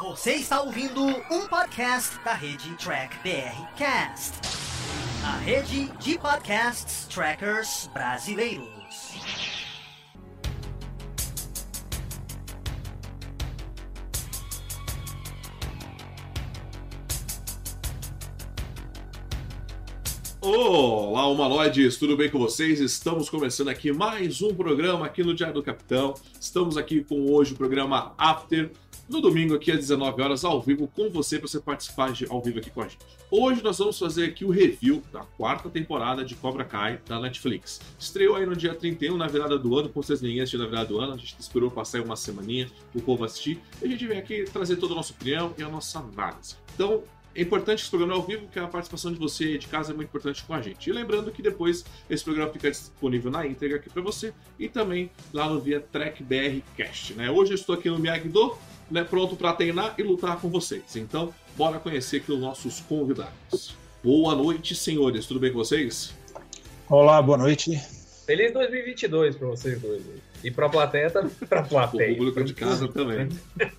Você está ouvindo um podcast da rede Track BR Cast, a rede de podcasts trackers brasileiros. Olá, humanoides, tudo bem com vocês? Estamos começando aqui mais um programa aqui no Diário do Capitão. Estamos aqui com hoje o programa After, no domingo aqui às 19 horas ao vivo com você para você participar de, ao vivo aqui com a gente. Hoje nós vamos fazer aqui o review da quarta temporada de Cobra Kai da Netflix. Estreou aí no dia 31, na virada do ano, com vocês ninguém assistiu na virada do ano, a gente esperou passar uma semaninha o povo assistir, e a gente vem aqui trazer toda a nossa opinião e a nossa análise. Então, é importante esse programa ao vivo, que a participação de você de casa é muito importante com a gente. E lembrando que depois esse programa fica disponível na íntegra aqui para você e também lá no via Track BR Cast. Né? Hoje eu estou aqui no Miyagi-Do, né, pronto para treinar e lutar com vocês. Então, bora conhecer aqui os nossos convidados. Boa noite, senhores. Tudo bem com vocês? Olá, boa noite. Feliz 2022 para vocês dois. E para a plateia, para a plateia. O público de casa também.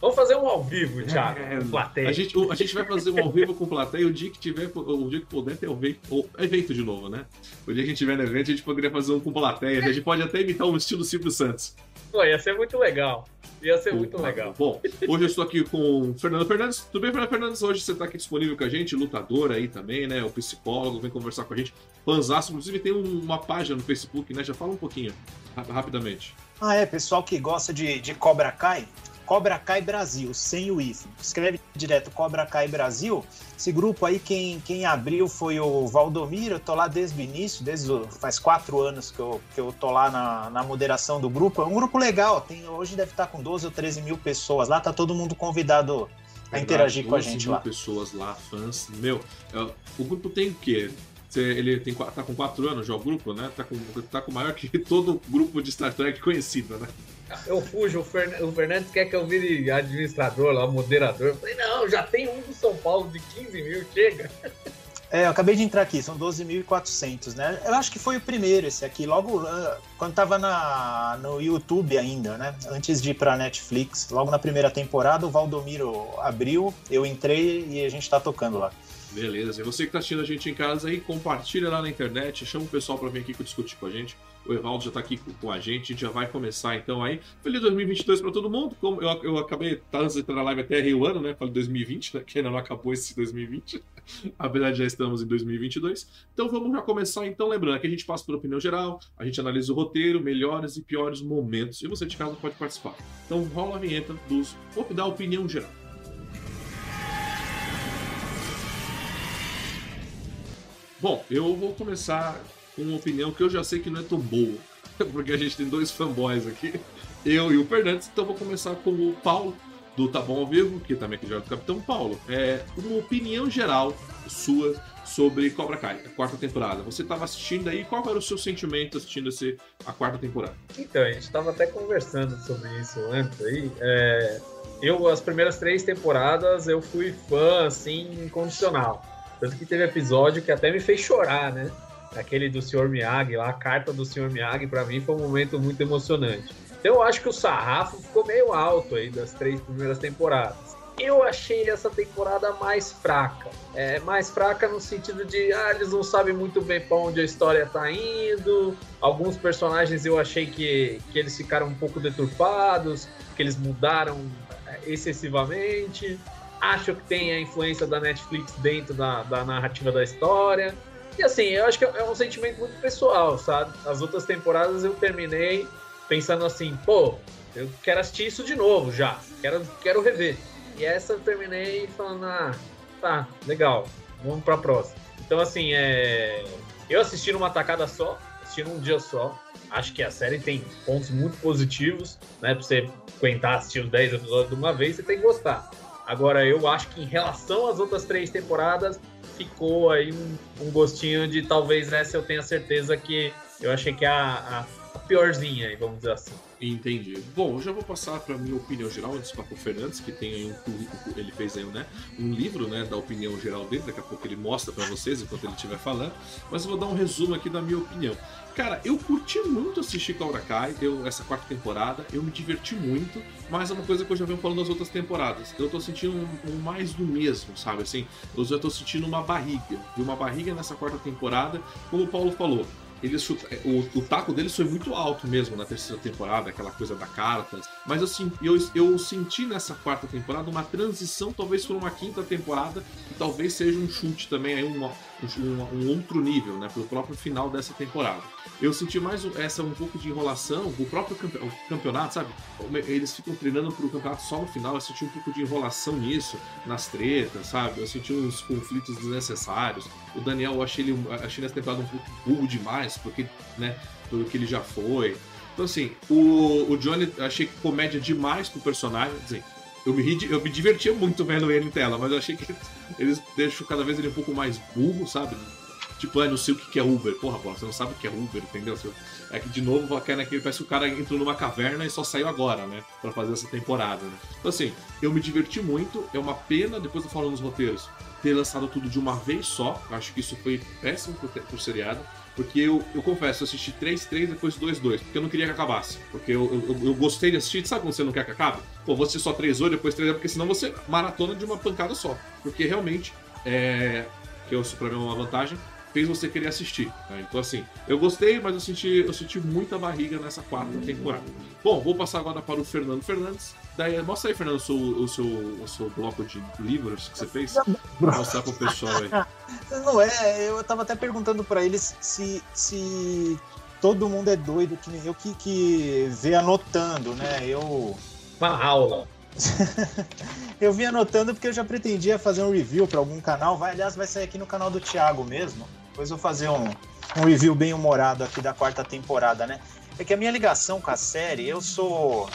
Vamos fazer um ao vivo, Thiago. É, plateia. A gente, a gente vai fazer um ao vivo com plateia o dia que tiver, o dia que puder ter o evento, evento de novo, né? O dia que a gente tiver no evento, a gente poderia fazer um com plateia. A gente pode até imitar um estilo Silvio Santos. Pô, ia ser muito legal. Ia ser muito legal. Bom, hoje eu estou aqui com o Fernando Fernandes. Tudo bem, Fernando Fernandes? Hoje você está aqui disponível com a gente, lutador aí também, né? O psicólogo, vem conversar com a gente. Panzaço, inclusive tem uma página no Facebook, né? Já fala um pouquinho, rapidamente. Ah, é, pessoal que gosta de, de Cobra Kai, Cobra Kai Brasil, sem o IF. Escreve direto Cobra Kai Brasil. Esse grupo aí, quem, quem abriu foi o Valdomiro. Eu tô lá desde o início, desde o, faz quatro anos que eu, que eu tô lá na, na moderação do grupo. É um grupo legal, tem, hoje deve estar com 12 ou 13 mil pessoas lá, tá todo mundo convidado a interagir com a gente lá. pessoas lá, fãs. Meu, é, o grupo tem o quê? Ele tem, tá com quatro anos já o grupo, né? Tá com, tá com maior que todo grupo de Star Trek conhecido, né? Eu fujo, o, Fern... o Fernandes quer que eu vire administrador lá, moderador. Eu falei, não, já tem um do São Paulo de 15 mil, chega. É, eu acabei de entrar aqui, são 12.400, né? Eu acho que foi o primeiro esse aqui, logo uh, quando tava na, no YouTube ainda, né? Antes de ir pra Netflix, logo na primeira temporada, o Valdomiro abriu, eu entrei e a gente tá tocando lá. Beleza, e você que tá assistindo a gente em casa aí, compartilha lá na internet, chama o pessoal para vir aqui discutir com a gente. O Evaldo já está aqui com a gente, a gente já vai começar então aí. Feliz 2022 para todo mundo. Como eu, eu acabei, tá antes de entrar na live até errei o ano, né? Falei 2020, né? Que ainda não acabou esse 2020. Apesar de já estamos em 2022. Então vamos já começar então, lembrando que a gente passa por opinião geral, a gente analisa o roteiro, melhores e piores momentos. E você de casa pode participar. Então rola a vinheta dos. Dar opinião geral. Bom, eu vou começar com uma opinião que eu já sei que não é tão boa, porque a gente tem dois fanboys aqui, eu e o Fernandes, então vou começar com o Paulo, do Tá Bom ao Vivo, que também é já é do Capitão Paulo. É uma opinião geral sua sobre Cobra Kai, a quarta temporada. Você estava assistindo aí, qual era o seu sentimento assistindo esse, a quarta temporada? Então, a gente estava até conversando sobre isso antes aí. É, eu, as primeiras três temporadas, eu fui fã, assim, incondicional. Tanto que teve episódio que até me fez chorar, né? aquele do Sr. Miyagi lá, a carta do Sr. Miyagi, para mim foi um momento muito emocionante. Então eu acho que o sarrafo ficou meio alto aí das três primeiras temporadas. Eu achei essa temporada mais fraca. É, mais fraca no sentido de, ah, eles não sabem muito bem para onde a história tá indo. Alguns personagens eu achei que, que eles ficaram um pouco deturpados, que eles mudaram é, excessivamente. Acho que tem a influência da Netflix dentro da, da narrativa da história. E assim, eu acho que é um sentimento muito pessoal, sabe? As outras temporadas eu terminei pensando assim, pô, eu quero assistir isso de novo já, quero, quero rever. E essa eu terminei falando, ah, tá, legal, vamos pra próxima. Então, assim, é... eu assisti numa tacada só, assisti num dia só. Acho que a série tem pontos muito positivos, né? Pra você aguentar assistir os 10 episódios de uma vez, você tem que gostar. Agora, eu acho que em relação às outras três temporadas, ficou aí um, um, gostinho de talvez essa eu tenha certeza que eu achei que é a, a, a piorzinha vamos dizer assim. Entendi. Bom, eu já vou passar para minha opinião geral antes para o Fernandes, que tem aí um ele fez aí, né, um livro, né, da opinião geral dele, daqui a pouco ele mostra para vocês enquanto ele estiver falando, mas eu vou dar um resumo aqui da minha opinião. Cara, eu curti muito assistir Cobra Kai, eu, essa quarta temporada, eu me diverti muito, mas é uma coisa que eu já venho falando das outras temporadas. Eu tô sentindo um, um mais do mesmo, sabe? Assim, eu já tô sentindo uma barriga. E uma barriga nessa quarta temporada, como o Paulo falou, ele é, o, o taco deles foi muito alto mesmo na terceira temporada, aquela coisa da carta. Mas assim, eu, eu senti nessa quarta temporada uma transição, talvez para uma quinta temporada, que talvez seja um chute também, aí uma, um, um outro nível, né? Pelo próprio final dessa temporada. Eu senti mais essa um pouco de enrolação, o próprio campeonato, sabe? Eles ficam treinando pro campeonato só no final, eu senti um pouco de enrolação nisso, nas tretas, sabe? Eu senti uns conflitos desnecessários. O Daniel, eu achei ele achei nessa temporada um pouco burro demais, porque, né, pelo que ele já foi. Então, assim, o, o Johnny, achei comédia demais pro personagem. Assim, eu me, eu me divertia muito vendo ele em tela, mas eu achei que eles deixam cada vez ele um pouco mais burro, sabe? Tipo, ah, não sei o que é Uber. Porra, porra, você não sabe o que é Uber, entendeu? É que de novo cai naquele. Parece que o cara entrou numa caverna e só saiu agora, né? Pra fazer essa temporada, né? Então, assim, eu me diverti muito. É uma pena, depois eu falo nos roteiros, ter lançado tudo de uma vez só. Acho que isso foi péssimo pro, pro seriado. Porque eu, eu confesso, eu assisti 3-3, depois 2-2, porque eu não queria que acabasse. Porque eu, eu, eu, gostei de assistir, sabe quando você não quer que acabe? Pô, assistir só 3-8, depois 3 porque senão você maratona de uma pancada só. Porque realmente, é, que isso pra mim é uma vantagem, fez você querer assistir. Né? Então, assim, eu gostei, mas eu senti, eu senti muita barriga nessa quarta temporada. Bom, vou passar agora para o Fernando Fernandes. Daí, mostra aí, Fernando, o seu, o seu, o seu bloco de livros que você fez. Vou mostrar para o pessoal aí. Não é, eu tava até perguntando para eles se, se todo mundo é doido, que nem eu que, que vê anotando, né? Eu. Uma aula. eu vim anotando porque eu já pretendia fazer um review para algum canal. Vai, aliás, vai sair aqui no canal do Thiago mesmo. Depois vou fazer um, um review bem humorado aqui da quarta temporada, né? É que a minha ligação com a série, eu sou.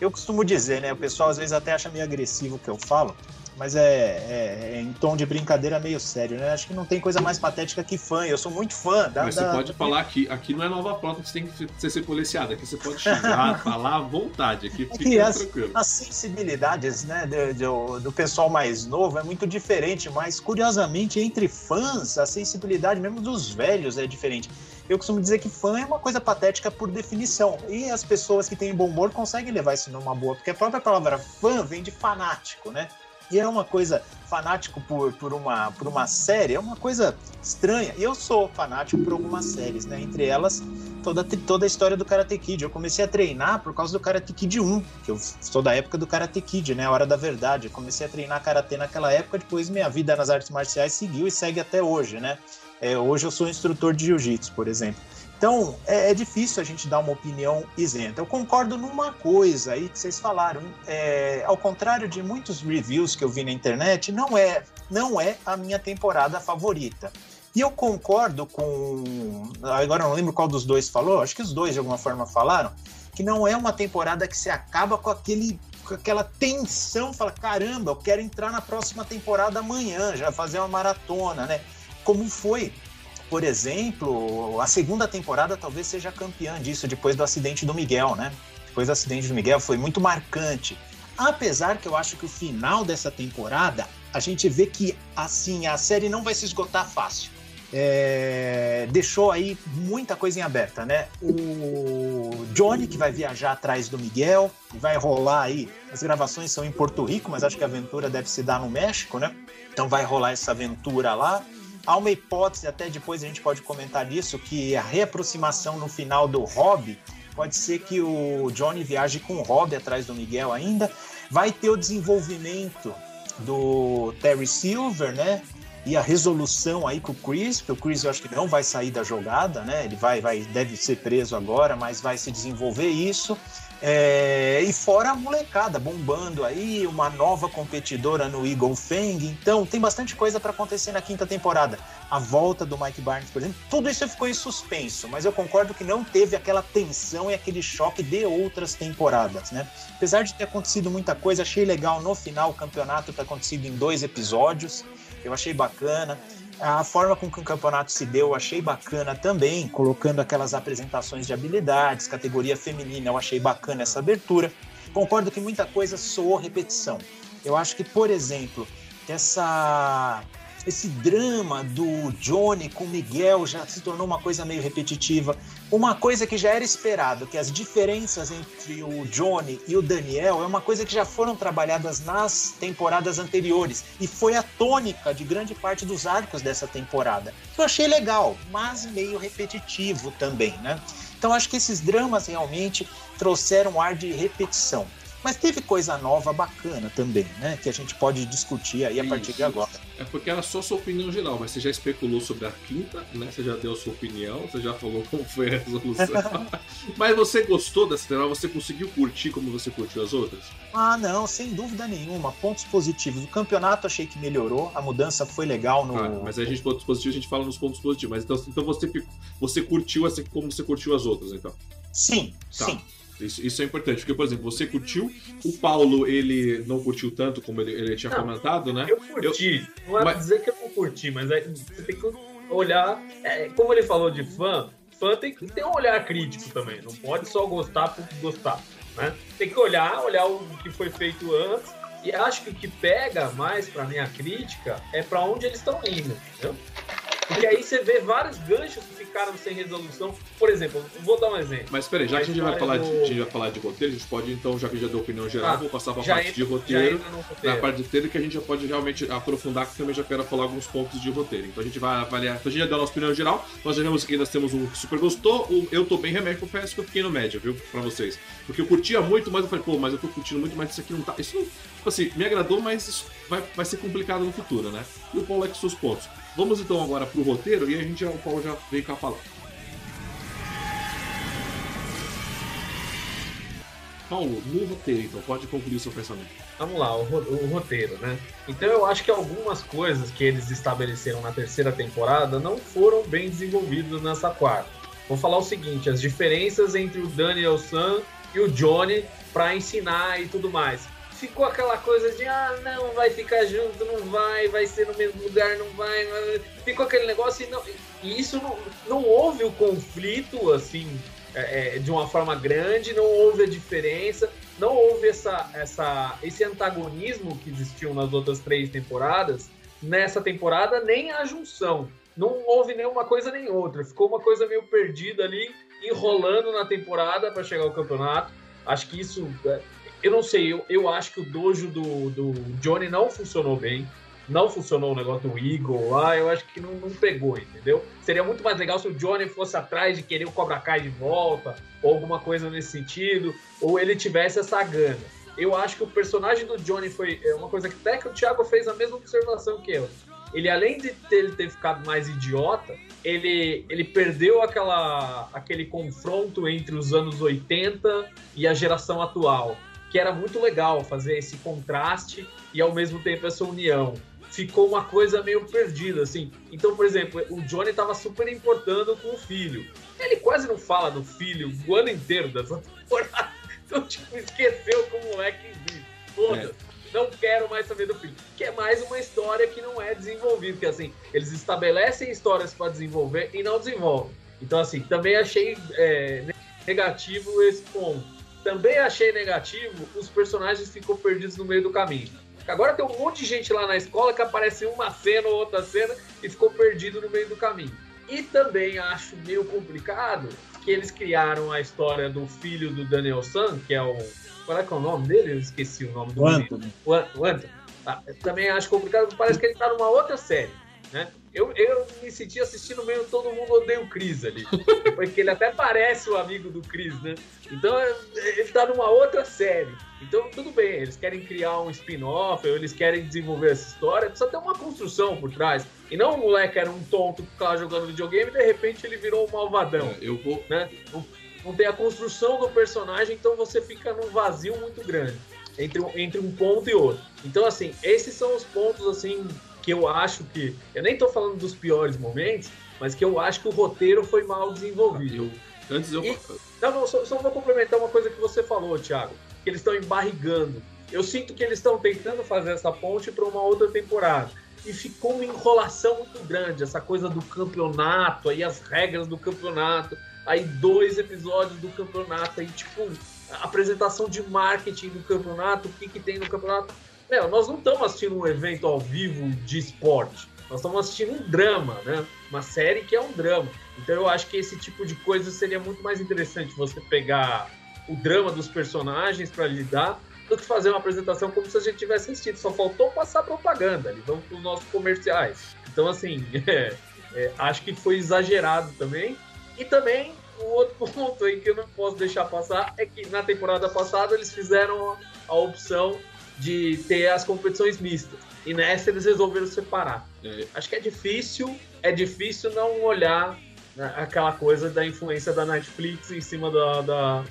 Eu costumo dizer, né? O pessoal às vezes até acha meio agressivo o que eu falo, mas é, é, é, em tom de brincadeira meio sério, né? Acho que não tem coisa mais patética que fã. Eu sou muito fã da. Mas da... você pode falar que aqui não é nova prota que você tem que ser policiado. Aqui você pode chegar, falar à vontade. Aqui é fica as, tranquilo. As sensibilidades né, do, do, do, pessoal mais novo é muito diferente, mas curiosamente, entre fãs, a sensibilidade mesmo dos velhos é diferente. Eu costumo dizer que fã é uma coisa patética por definição. E as pessoas que têm bom humor conseguem levar isso numa boa, porque a própria palavra fã vem de fanático, né? E é uma coisa fanático por, por, uma, por uma série, é uma coisa estranha. E eu sou fanático por algumas séries, né? Entre elas, toda, toda a história do Karate Kid. Eu comecei a treinar por causa do Karate Kid 1, que eu sou da época do Karate Kid, né? A Hora da Verdade. Eu comecei a treinar Karate naquela época, depois minha vida nas artes marciais seguiu e segue até hoje, né? É, hoje eu sou instrutor de jiu-jitsu, por exemplo. Então, é, é, difícil a gente dar uma opinião isenta. Eu concordo numa coisa aí que vocês falaram. É, ao contrário de muitos reviews que eu vi na internet, não é, não é a minha temporada favorita. E eu concordo com. Agora eu não lembro qual dos dois falou, acho que os dois de alguma forma falaram, que não é uma temporada que se acaba com aquele com aquela tensão, fala, caramba, eu quero entrar na próxima temporada amanhã, já fazer uma maratona, né? Como foi por exemplo, a segunda temporada talvez seja campeã disso, depois do acidente do Miguel, né? Depois do acidente do Miguel foi muito marcante. Apesar que eu acho que o final dessa temporada, a gente vê que assim a série não vai se esgotar fácil. É, deixou aí muita coisa em aberta, né? O Johnny, que vai viajar atrás do Miguel, vai rolar aí. As gravações são em Porto Rico, mas acho que a aventura deve se dar no México, né? Então vai rolar essa aventura lá. Há uma hipótese, até depois a gente pode comentar nisso, que a reaproximação no final do Rob pode ser que o Johnny viaje com o Rob atrás do Miguel ainda. Vai ter o desenvolvimento do Terry Silver, né? E a resolução aí com o Chris, porque o Chris eu acho que não vai sair da jogada, né? Ele vai, vai, deve ser preso agora, mas vai se desenvolver isso. É, e fora a molecada bombando aí, uma nova competidora no Eagle Fang. Então, tem bastante coisa para acontecer na quinta temporada. A volta do Mike Barnes, por exemplo, tudo isso ficou em suspenso, mas eu concordo que não teve aquela tensão e aquele choque de outras temporadas, né? Apesar de ter acontecido muita coisa, achei legal no final o campeonato ter acontecido em dois episódios. Eu achei bacana. A forma com que o campeonato se deu, eu achei bacana também, colocando aquelas apresentações de habilidades, categoria feminina, eu achei bacana essa abertura. Concordo que muita coisa soou repetição. Eu acho que, por exemplo, essa esse drama do Johnny com Miguel já se tornou uma coisa meio repetitiva. Uma coisa que já era esperado, que as diferenças entre o Johnny e o Daniel é uma coisa que já foram trabalhadas nas temporadas anteriores e foi a tônica de grande parte dos arcos dessa temporada. Eu achei legal, mas meio repetitivo também, né? Então acho que esses dramas realmente trouxeram um ar de repetição. Mas teve coisa nova bacana também, né? Que a gente pode discutir aí a partir Isso. de agora. É porque era só sua opinião geral, mas você já especulou sobre a quinta, né? Você já deu a sua opinião, você já falou como foi a resolução. mas você gostou dessa temporada? Você conseguiu curtir como você curtiu as outras? Ah, não, sem dúvida nenhuma. Pontos positivos. O campeonato achei que melhorou, a mudança foi legal no. Ah, mas a gente pontos positivos, a gente fala nos pontos positivos. Mas então, então você, você curtiu essa como você curtiu as outras, então. Sim, Tá. sim. Isso, isso é importante, porque, por exemplo, você curtiu, o Paulo, ele não curtiu tanto como ele, ele tinha Não. comentado, né? Eu curti. Não é Mas- pra dizer que eu não curti, mas é- você tem que olhar. é, como ele falou de fã, fã tem que ter um olhar crítico também. Não pode só gostar por gostar. Né? Tem que olhar, olhar o que foi feito antes. E acho que o que pega mais pra minha crítica é pra onde eles estão indo. Entendeu? Porque aí você vê vários ganchos que ficaram sem resolução. Por exemplo, vou dar um exemplo. Mas peraí, já que a gente vai falar Mas de, a gente vai falar de roteiro, a gente pode, então, já que já deu opinião geral, Ah, vou passar pra já parte entra- de roteiro. no Na roteiro. parte de roteiro que a gente já pode realmente aprofundar, que também já quero falar alguns pontos de roteiro. Então a gente vai avaliar. Então a gente já deu a nossa opinião geral. Nós já vimos que nós temos um que super gostou. Eu tô bem remédio, confesso que eu fiquei no média, viu? Pra vocês. Porque eu curtia muito, mas eu falei, pô, mas eu tô curtindo muito, mas isso aqui não tá. Isso não. Tipo assim, me agradou, mas isso vai, vai ser complicado no futuro, né? E o Paulo é com seus pontos. Vamos então agora pro roteiro e a gente o Paulo já veio com a palavra. Paulo, no roteiro, então, pode concluir o seu pensamento. Vamos lá, o, o roteiro, né? Então eu acho que algumas coisas que eles estabeleceram na terceira temporada não foram bem desenvolvidas nessa quarta. Vou falar o seguinte: as diferenças entre o Daniel San e o Johnny para ensinar e tudo mais. Ficou aquela coisa de ah, não, vai ficar junto, não vai, vai ser no mesmo lugar, não vai. vai. Ficou aquele negócio e, não, e isso não, não houve o conflito assim é, é, de uma forma grande, não houve a diferença não houve essa, essa, esse antagonismo que existiu nas outras três temporadas, nessa temporada, nem a junção. Não houve nenhuma coisa nem outra. Ficou uma coisa meio perdida ali, enrolando na temporada para chegar ao campeonato. Acho que isso. Eu não sei, eu, eu acho que o dojo do, do Johnny não funcionou bem. Não funcionou o negócio do Eagle lá, eu acho que não, não pegou, entendeu? Seria muito mais legal se o Johnny fosse atrás de querer o Cobra Kai de volta, ou alguma coisa nesse sentido, ou ele tivesse essa gana. Eu acho que o personagem do Johnny foi é uma coisa que até que o Thiago fez a mesma observação que eu. Ele, além de ter, ele ter ficado mais idiota, ele, ele perdeu aquela, aquele confronto entre os anos 80 e a geração atual, que era muito legal fazer esse contraste e ao mesmo tempo essa união. Ficou uma coisa meio perdida, assim. Então, por exemplo, o Johnny estava super importando com o filho. Ele quase não fala do filho o ano inteiro dessa temporada. Então, tipo, esqueceu como o moleque existe. Foda-se. Não quero mais saber do filho. Que é mais uma história que não é desenvolvida. Que assim, eles estabelecem histórias para desenvolver e não desenvolvem. Então, assim, também achei é, negativo esse ponto. Também achei negativo os personagens ficam perdidos no meio do caminho. Agora tem um monte de gente lá na escola que aparece uma cena ou outra cena e ficou perdido no meio do caminho. E também acho meio complicado que eles criaram a história do filho do Daniel San, que é o. Qual é que é o nome dele? Eu esqueci o nome do O. Anthony. O, An- o Anthony. Eu também acho complicado, parece que ele tá numa outra série. Né? Eu, eu me senti assistindo meio Todo Mundo Odeia o Chris ali. Porque ele até parece o amigo do Chris, né? Então é- ele tá numa outra série. Então tudo bem, eles querem criar um spin-off, ou eles querem desenvolver essa história, precisa ter uma construção por trás. E não o moleque era um tonto que ficava jogando videogame e de repente ele virou um malvadão É, eu vou. né? Não, não tem a construção do personagem, então você fica num vazio muito grande entre, entre um ponto e outro. Então, assim, esses são os pontos, assim, que eu acho que... Eu nem tô falando dos piores momentos, mas que eu acho que o roteiro foi mal desenvolvido. Eu, antes eu. E- Não, não, só, só vou complementar uma coisa que você falou, Thiago, que eles estão embarrigando. Eu sinto que eles estão tentando fazer essa ponte para uma outra temporada. e ficou uma enrolação muito grande, essa coisa do campeonato, aí as regras do campeonato, aí dois episódios do campeonato, aí tipo, apresentação de marketing do campeonato, o que, que tem no campeonato. Nós não estamos assistindo um evento ao vivo de esporte, nós estamos assistindo um drama, né? Uma série que é um drama. Então eu acho que esse tipo de coisa seria muito mais interessante você pegar o drama dos personagens para lidar do que fazer uma apresentação como se a gente tivesse assistido. Só faltou passar propaganda ali, vamos para os nossos comerciais. Então, assim, é, é, acho que foi exagerado também. E também, o outro ponto aí que eu não posso deixar passar é que na temporada passada eles fizeram a opção de ter as competições mistas. E nessa eles resolveram separar. É. Acho que é difícil, é difícil não olhar né, aquela coisa da influência da Netflix em cima da, da,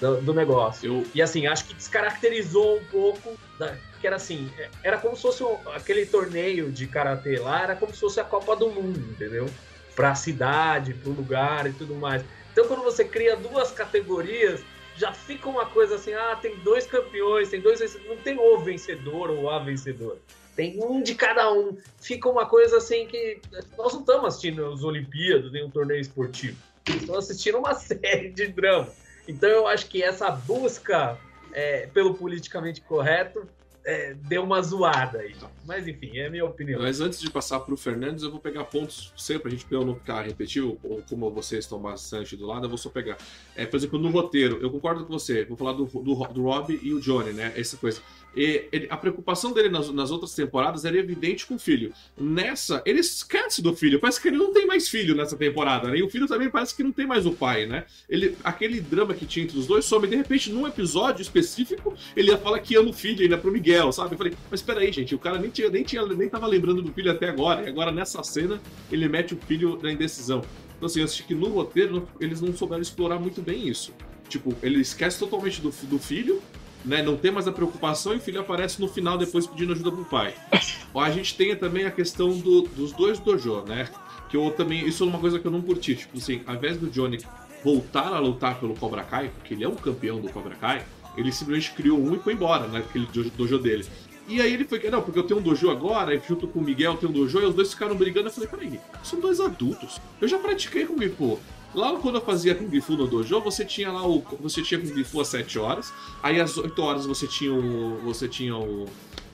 da do negócio. Eu... E assim, acho que descaracterizou um pouco, da, que era assim, era como se fosse aquele torneio de karatê lá, era como se fosse a Copa do Mundo, entendeu? Para a cidade, para o lugar e tudo mais. Então, quando você cria duas categorias, já fica uma coisa assim: ah, tem dois campeões, tem dois. Não tem o vencedor ou a vencedora. Tem um de cada um. Fica uma coisa assim que. Nós não estamos assistindo as Olimpíadas, nem um torneio esportivo. Estamos assistindo uma série de drama. Então eu acho que essa busca é, pelo politicamente correto é, deu uma zoada aí. Mas enfim, é a minha opinião. Mas antes de passar para o Fernandes, eu vou pegar pontos sempre, a gente não ficar repetitivo, ou como vocês estão bastante do lado, eu vou só pegar. É, por exemplo, no roteiro, eu concordo com você, vou falar do, do, do Rob e o Johnny, né? Essa coisa. E ele, a preocupação dele nas, nas, outras temporadas era evidente com o filho. Nessa, ele esquece do filho. Parece que ele não tem mais filho nessa temporada, né? E o filho também parece que não tem mais o pai, né? Ele, aquele drama que tinha entre os dois some. De repente, num episódio específico, ele ia falar que ama o filho ainda pro Miguel, sabe? Eu falei, mas peraí, gente, o cara nem, tinha, nem, tinha, nem tava lembrando do filho até agora. E agora, nessa cena, ele mete o filho na indecisão. Então, assim, eu acho que no roteiro, eles não souberam explorar muito bem isso. Tipo, ele esquece totalmente do, do filho né, não tem mais a preocupação e o filho aparece no final depois pedindo ajuda pro pai. A gente tem também a questão do, dos dois dojo, né? Que eu também. Isso é uma coisa que eu não curti. Tipo assim, ao invés do Johnny voltar a lutar pelo Cobra Kai, porque ele é um campeão do Cobra Kai, ele simplesmente criou um e foi embora, né? Aquele dojo dele. E aí ele foi, não, porque eu tenho um dojo agora, e junto com o Miguel tem um dojo, e os dois ficaram brigando. Eu falei, peraí, são dois adultos. Eu já pratiquei com o Fu. Lá quando eu fazia Kung Fu no dojo, você tinha lá o. Você tinha Kung Fu às 7 horas, aí às 8 horas você tinha o. Você tinha o.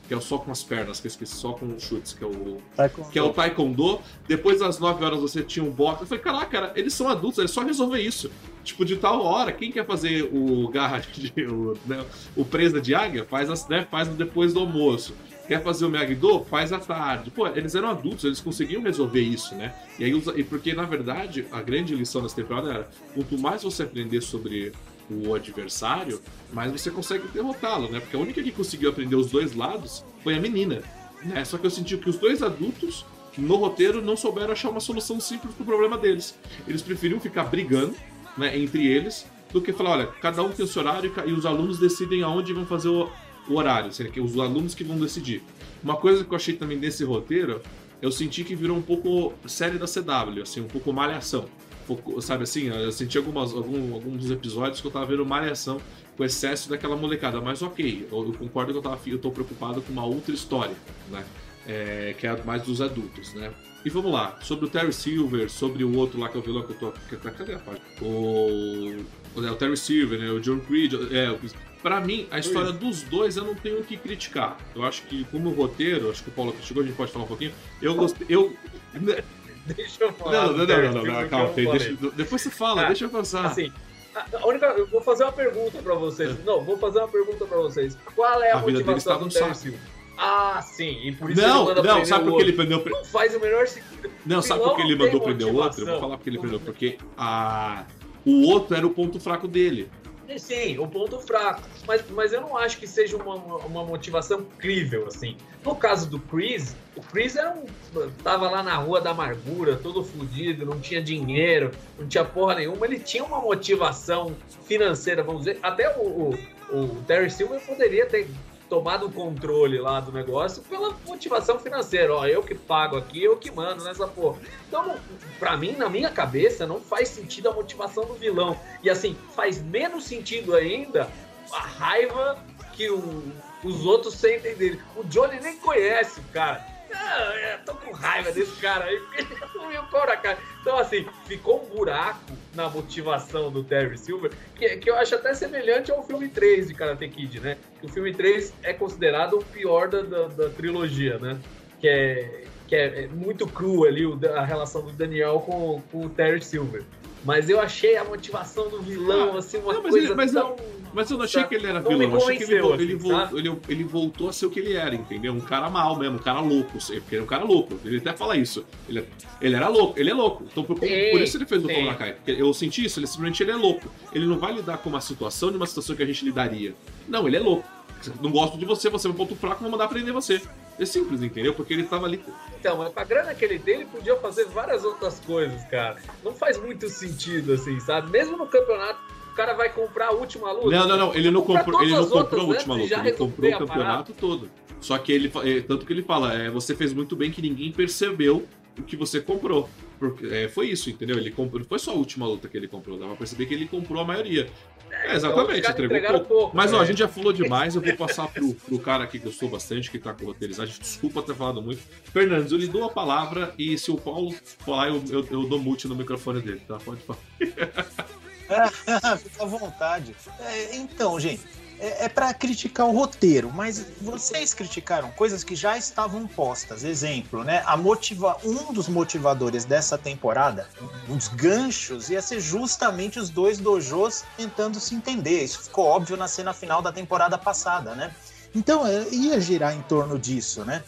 Que é o só com as pernas, que eu esqueci, só com chutes, que é o. Taekwondo. Que é o Taekwondo. Depois das 9 horas você tinha um boxe. Eu falei, caraca, cara, eles são adultos, eles só resolver isso. Tipo, de tal hora, quem quer fazer o garra de. O, né, o presa de águia, faz, as, né, faz depois do almoço. Quer fazer o Miyagi-Do? Faz à tarde. Pô, eles eram adultos, eles conseguiam resolver isso, né? E aí, e porque na verdade, a grande lição dessa temporada era: quanto mais você aprender sobre o adversário, mais você consegue derrotá-lo, né? Porque a única que conseguiu aprender os dois lados foi a menina, né? Só que eu senti que os dois adultos no roteiro não souberam achar uma solução simples pro problema deles. Eles preferiam ficar brigando, né, entre eles, do que falar, olha, cada um tem o seu horário e os alunos decidem aonde vão fazer o, o horário, seria que os alunos que vão decidir. Uma coisa que eu achei também desse roteiro, eu senti que virou um pouco série da CW, assim, um pouco malhação. Um pouco, sabe assim, eu senti algumas, algum, alguns episódios que eu tava vendo malhação com excesso daquela molecada, mas ok, eu, eu concordo que eu, tava, eu tô preocupado com uma outra história, né? É, que é mais dos adultos, né? E vamos lá, sobre o Terry Silver, sobre o outro lá que é o vilão que eu tô. Cadê a página? O, o, Terry Silver, né? O John Creed, é, para mim, a história dos dois eu não tenho o que criticar. Eu acho que, como roteiro, acho que o Paulo criticou, a gente pode falar um pouquinho. Eu gostei. Eu... Deixa eu falar. Não, não, não, não, não, calma, deixa, depois você fala, ah, deixa eu pensar. Assim, a única, eu vou fazer uma pergunta para vocês. É. Não, vou fazer uma pergunta para vocês. Qual é a, a motivação do Terry? Ah, sim, e por isso não, ele Não, sabe por que ele prendeu... Não faz o melhor sentido. Não, sabe por que ele mandou prender o outro? Eu vou falar porque ele prendeu. Porque a... o outro era o ponto fraco dele. Sim, o ponto fraco. Mas, mas eu não acho que seja uma, uma motivação crível, assim. No caso do Chris, o Chris era um, tava lá na rua da amargura, todo fodido, não tinha dinheiro, não tinha porra nenhuma. Ele tinha uma motivação financeira, vamos dizer. Até o, o, o Terry Silver poderia ter tomado o controle lá do negócio pela motivação financeira. Ó, eu que pago aqui, eu que mando nessa porra. Então, pra mim, na minha cabeça, não faz sentido a motivação do vilão. E assim, faz menos sentido ainda a raiva que o, os outros sentem dele. O Johnny nem conhece o cara. Ah, eu tô com raiva desse cara aí, porque ele assumiu o Kai. Então, assim, ficou um buraco na motivação do Terry Silver, que, que eu acho até semelhante ao filme 3 de Karate Kid, né? O filme 3 é considerado o pior da, da, da trilogia, né? Que é, que é muito cru ali a relação do Daniel com, com o Terry Silver. Mas eu achei a motivação do vilão, ah, assim, uma não, mas coisa ele, mas tão... Mas eu não achei que ele era vilão, eu achei que ele, ele, assim, ele, ele, voltou a ser o que ele era, entendeu? Um cara mal mesmo, um cara louco. Porque ele é um cara louco. Ele até fala isso. Ele, ele era louco, ele é louco. Então por, sim, por isso ele fez o Cobra Kai. Eu senti isso, ele simplesmente ele é louco. Ele não vai lidar com uma situação de uma situação que a gente lidaria. Não, ele é louco. Não gosto de você, você é um ponto fraco, vou mandar prender você. É simples, entendeu? Porque ele tava ali. Então, mas com a grana que ele tem, ele podia fazer várias outras coisas, cara. Não faz muito sentido, assim, sabe? Mesmo no campeonato, o cara vai comprar a última luta. Não, não, não. Ele não comprou, ele não comprou a última luta. Ele comprou o campeonato todo. Só que ele. É, tanto que ele fala, é, você fez muito bem que ninguém percebeu o que você comprou. Porque, é, foi isso, entendeu? Ele comprou, não foi só a última luta que ele comprou, dava pra perceber que ele comprou a maioria. É, exatamente, então, entregou pouco. pouco. Mas ó, a gente já falou demais, eu vou passar pro, pro cara aqui que eu sou bastante, que tá com roteirizagem. Desculpa ter falado muito. Fernandes, eu lhe dou a palavra e se o Paulo falar, eu, eu, eu dou mute no microfone dele, tá? Pode falar. Fica à vontade. É, então, gente, é, é para criticar o roteiro, mas vocês criticaram coisas que já estavam postas. Exemplo, né? A motiva um dos motivadores dessa temporada, uns ganchos, ia ser justamente os dois dojos tentando se entender. Isso ficou óbvio na cena final da temporada passada, né? Então é, ia girar em torno disso, né?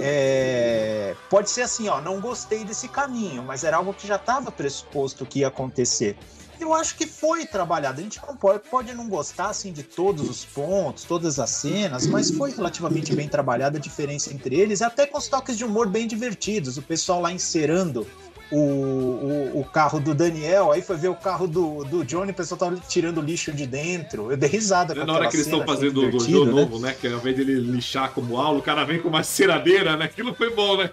É, pode ser assim, ó, não gostei desse caminho, mas era algo que já estava pressuposto que ia acontecer eu acho que foi trabalhado. A gente não pode, pode não gostar assim de todos os pontos, todas as cenas, mas foi relativamente bem trabalhada a diferença entre eles, até com os toques de humor bem divertidos. O pessoal lá encerando o, o, o, carro do Daniel, aí foi ver o carro do, do Johnny, o pessoal tava tirando lixo de dentro. Eu dei risada com Na hora que eles estão fazendo o jogo né? novo, né? Que ao invés dele lixar como aula, o cara vem com uma ceradeira, né? Aquilo foi bom, né?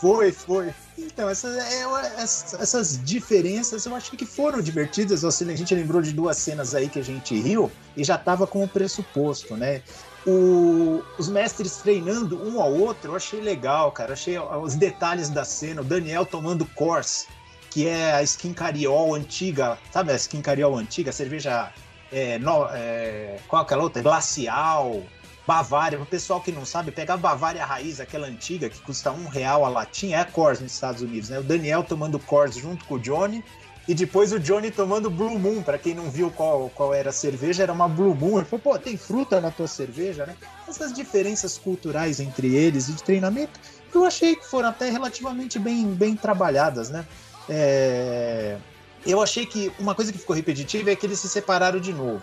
Foi, foi. Então, essas, é, essas diferenças eu acho que foram divertidas. A gente lembrou de duas cenas aí que a gente riu e já estava com o pressuposto, né? O, os mestres treinando um ao outro, eu achei legal, cara. Achei os detalhes da cena. O Daniel tomando Corse, que é a skin cariol antiga, sabe a skin cariol antiga? A cerveja. É, no, é, qual aquela outra? Glacial Bavária, o pessoal que não sabe, pegar Bavária raiz, aquela antiga que custa um real a latinha, é a Coors nos Estados Unidos, né? O Daniel tomando Coors junto com o Johnny e depois o Johnny tomando Blue Moon. Para quem não viu qual, qual era a cerveja, era uma Blue Moon. Ele falou, pô, tem fruta na tua cerveja, né? Essas diferenças culturais entre eles e de treinamento, eu achei que foram até relativamente bem, bem trabalhadas, né? É... Eu achei que uma coisa que ficou repetitiva é que eles se separaram de novo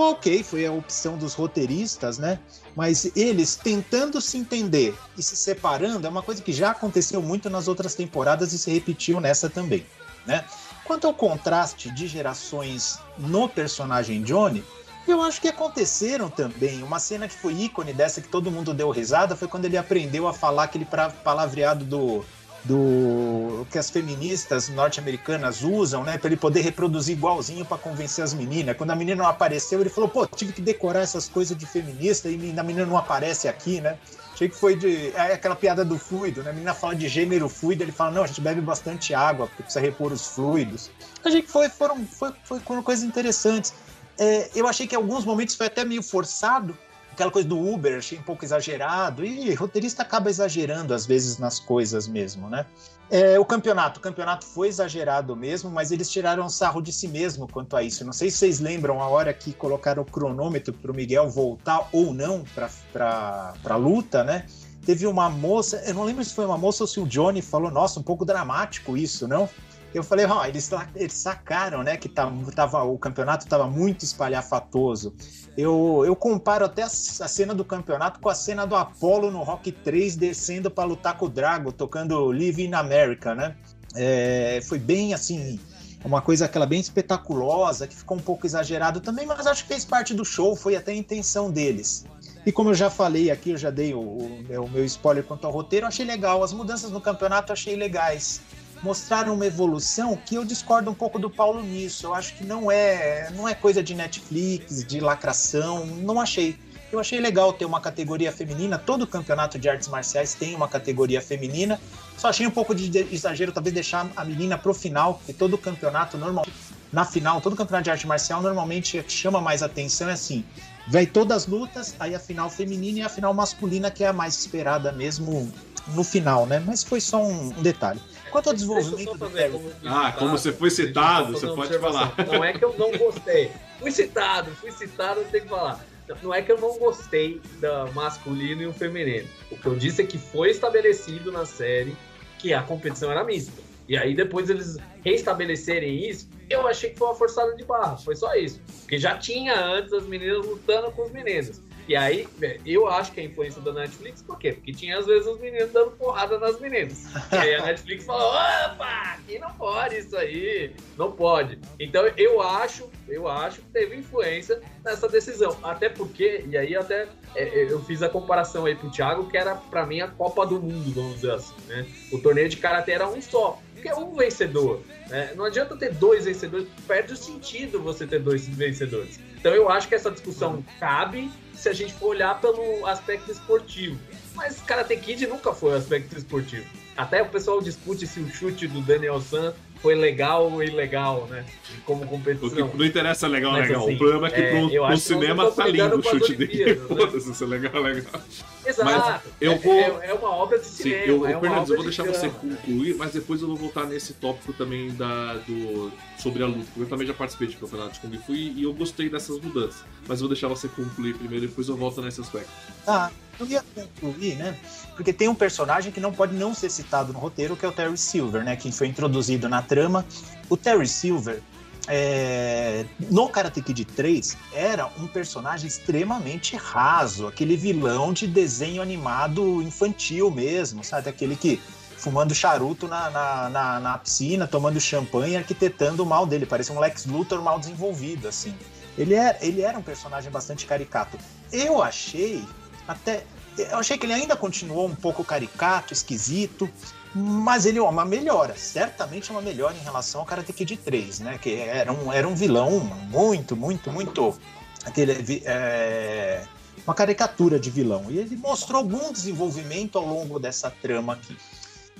ok, foi a opção dos roteiristas, né? Mas eles tentando se entender e se separando é uma coisa que já aconteceu muito nas outras temporadas e se repetiu nessa também, né? Quanto ao contraste de gerações no personagem Johnny, eu acho que aconteceram também. Uma cena que foi ícone dessa que todo mundo deu risada foi quando ele aprendeu a falar aquele palavreado do do que as feministas norte-americanas usam, né, para ele poder reproduzir igualzinho para convencer as meninas. Quando a menina não apareceu, ele falou: "Pô, tive que decorar essas coisas de feminista e a menina não aparece aqui, né?" Achei que foi de é aquela piada do fluido, né? A menina fala de gênero fluido, ele fala: "Não, a gente bebe bastante água, porque precisa repor os fluidos." Achei que foi foram foi, foi, foram coisas interessantes. É, eu achei que em alguns momentos foi até meio forçado, aquela coisa do Uber, achei um pouco exagerado, e roteirista acaba exagerando às vezes nas coisas mesmo, né? É, o campeonato, o campeonato foi exagerado mesmo, mas eles tiraram sarro de si mesmo quanto a isso. Não sei se vocês lembram a hora que colocaram o cronômetro para o Miguel voltar ou não para a luta, né? Teve uma moça, eu não lembro se foi uma moça ou se o Johnny falou, nossa, um pouco dramático isso, não? Eu falei, ó, eles, eles sacaram, né, que tava, tava o campeonato estava muito espalhafatoso. Eu, eu comparo até a, a, cena do campeonato com a cena do Apollo no Rock 3 descendo para lutar com o Drago, tocando Live in America, né? É, foi bem assim, uma coisa aquela bem espetaculosa, que ficou um pouco exagerado também, mas acho que fez parte do show, foi até a intenção deles. E como eu já falei aqui, eu já dei o, o, o meu spoiler quanto ao roteiro, achei legal. As mudanças no campeonato achei legais mostraram uma evolução que eu discordo um pouco do Paulo nisso. Eu acho que não é, não é coisa de Netflix, de lacração, não achei. Eu achei legal ter uma categoria feminina. Todo campeonato de artes marciais tem uma categoria feminina. Só achei um pouco de exagero, talvez deixar a menina pro final, porque todo campeonato normal, na final, todo campeonato de arte marcial normalmente chama mais atenção é assim. Vai todas as lutas, aí a final feminina e a final masculina, que é a mais esperada mesmo no final, né? Mas foi só um, um detalhe. Quanto ao desenvolvimento do Terry... Ah, como você foi citado, você pode falar. Não é que eu não gostei. Fui citado, fui citado, eu tenho que falar. Não é que eu não gostei da masculino e o feminino. O que eu disse é que foi estabelecido na série que a competição era mista. E aí depois eles restabelecerem isso, eu achei que foi uma forçada de barra. Foi só isso. Porque já tinha antes as meninas lutando com os meninos. E aí, eu acho que a influência da Netflix, por quê? Porque tinha às vezes os meninos dando porrada nas meninas. E aí a Netflix falou: opa, aqui não pode isso aí, não pode. Então eu acho, eu acho que teve influência nessa decisão. Até porque, e aí até é, é, eu fiz a comparação aí pro Thiago, que era para mim a Copa do Mundo, vamos dizer assim, né? O torneio de karatê era um só porque é um vencedor. Né? Não adianta ter dois vencedores, perde o sentido você ter dois vencedores. Então eu acho que essa discussão cabe se a gente for olhar pelo aspecto esportivo. Mas Karate Kid nunca foi o aspecto esportivo. Até o pessoal discute se o chute do Daniel San foi legal ou ilegal, né? Como competição. Não interessa legal ou legal. Assim, o problema é que é, pro, pro cinema tá lindo o chute dele. Né? Foda-se se é legal ou legal. Exato. Mas eu é, vou... É, é, uma obra de cinema. Sim, eu, é Fernandes, eu vou deixar você concluir, mas depois eu vou voltar nesse tópico também da, do, sobre a luta. Porque eu também já participei de campeonato de Kung Fu e, e eu gostei dessas mudanças. Mas eu vou deixar você concluir primeiro, depois eu volto nesse aspecto. Ah, eu ia concluir, né? Porque tem um personagem que não pode não ser citado no roteiro, que é o Terry Silver, né? Que foi introduzido na trama. O Terry Silver, é, no Karate Kid 3 era um personagem extremamente raso, aquele vilão de desenho animado infantil mesmo, sabe? Aquele que fumando charuto na, na, na, na piscina, tomando champanhe, arquitetando o mal dele, parecia um Lex Luthor mal desenvolvido, assim. Ele era, ele era um personagem bastante caricato. Eu achei até eu achei que ele ainda continuou um pouco caricato, esquisito, mas ele é uma melhora, certamente uma melhora em relação ao Karate Kid 3, né? Que era um, era um vilão muito, muito, muito. Aquele, é, uma caricatura de vilão. E ele mostrou algum desenvolvimento ao longo dessa trama aqui.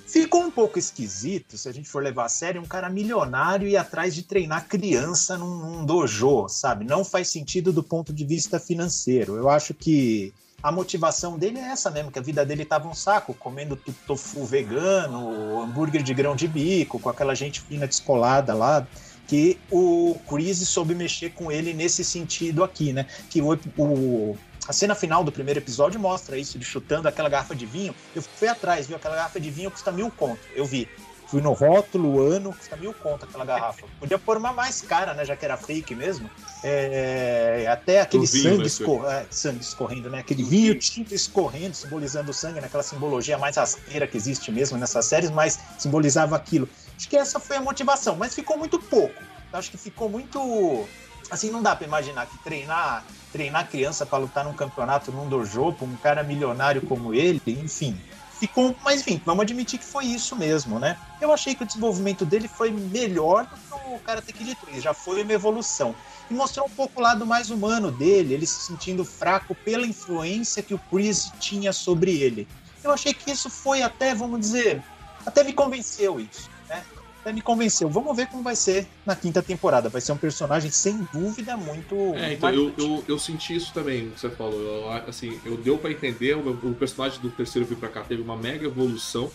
Ficou um pouco esquisito, se a gente for levar a sério, um cara milionário e atrás de treinar criança num, num dojo, sabe? Não faz sentido do ponto de vista financeiro. Eu acho que a motivação dele é essa mesmo, que a vida dele tava um saco, comendo tofu vegano, hambúrguer de grão de bico, com aquela gente fina descolada lá, que o Chris soube mexer com ele nesse sentido aqui, né? Que o, o a cena final do primeiro episódio mostra isso, chutando aquela garrafa de vinho. Eu fui atrás, viu? Aquela garrafa de vinho custa mil conto. Eu vi. Fui no rótulo, ano, custa mil conto aquela garrafa. Podia pôr uma mais cara, né? Já que era fake mesmo. É, até aquele vinho, sangue, né, escor é, sangue escorrendo, né? Aquele vinho tinto escorrendo, simbolizando o sangue, naquela simbologia mais rasteira que existe mesmo nessas séries, mas simbolizava aquilo. Acho que essa foi a motivação, mas ficou muito pouco. Acho que ficou muito. Assim, não dá para imaginar que treinar treinar criança para lutar num campeonato num dojo, pra um cara milionário como ele, enfim ficou. Mas enfim, vamos admitir que foi isso mesmo, né? Eu achei que o desenvolvimento dele foi melhor do que o Karate Kid 3, já foi uma evolução. E mostrou um pouco o lado mais humano dele, ele se sentindo fraco pela influência que o Chris tinha sobre ele. Eu achei que isso foi até, vamos dizer, até me convenceu isso até me convenceu. Vamos ver como vai ser na quinta temporada. Vai ser um personagem, sem dúvida, muito. É, então, eu, eu, eu, senti isso também, você falou. Eu, assim, eu deu para entender, o, o, personagem do terceiro vir pra cá teve uma mega evolução.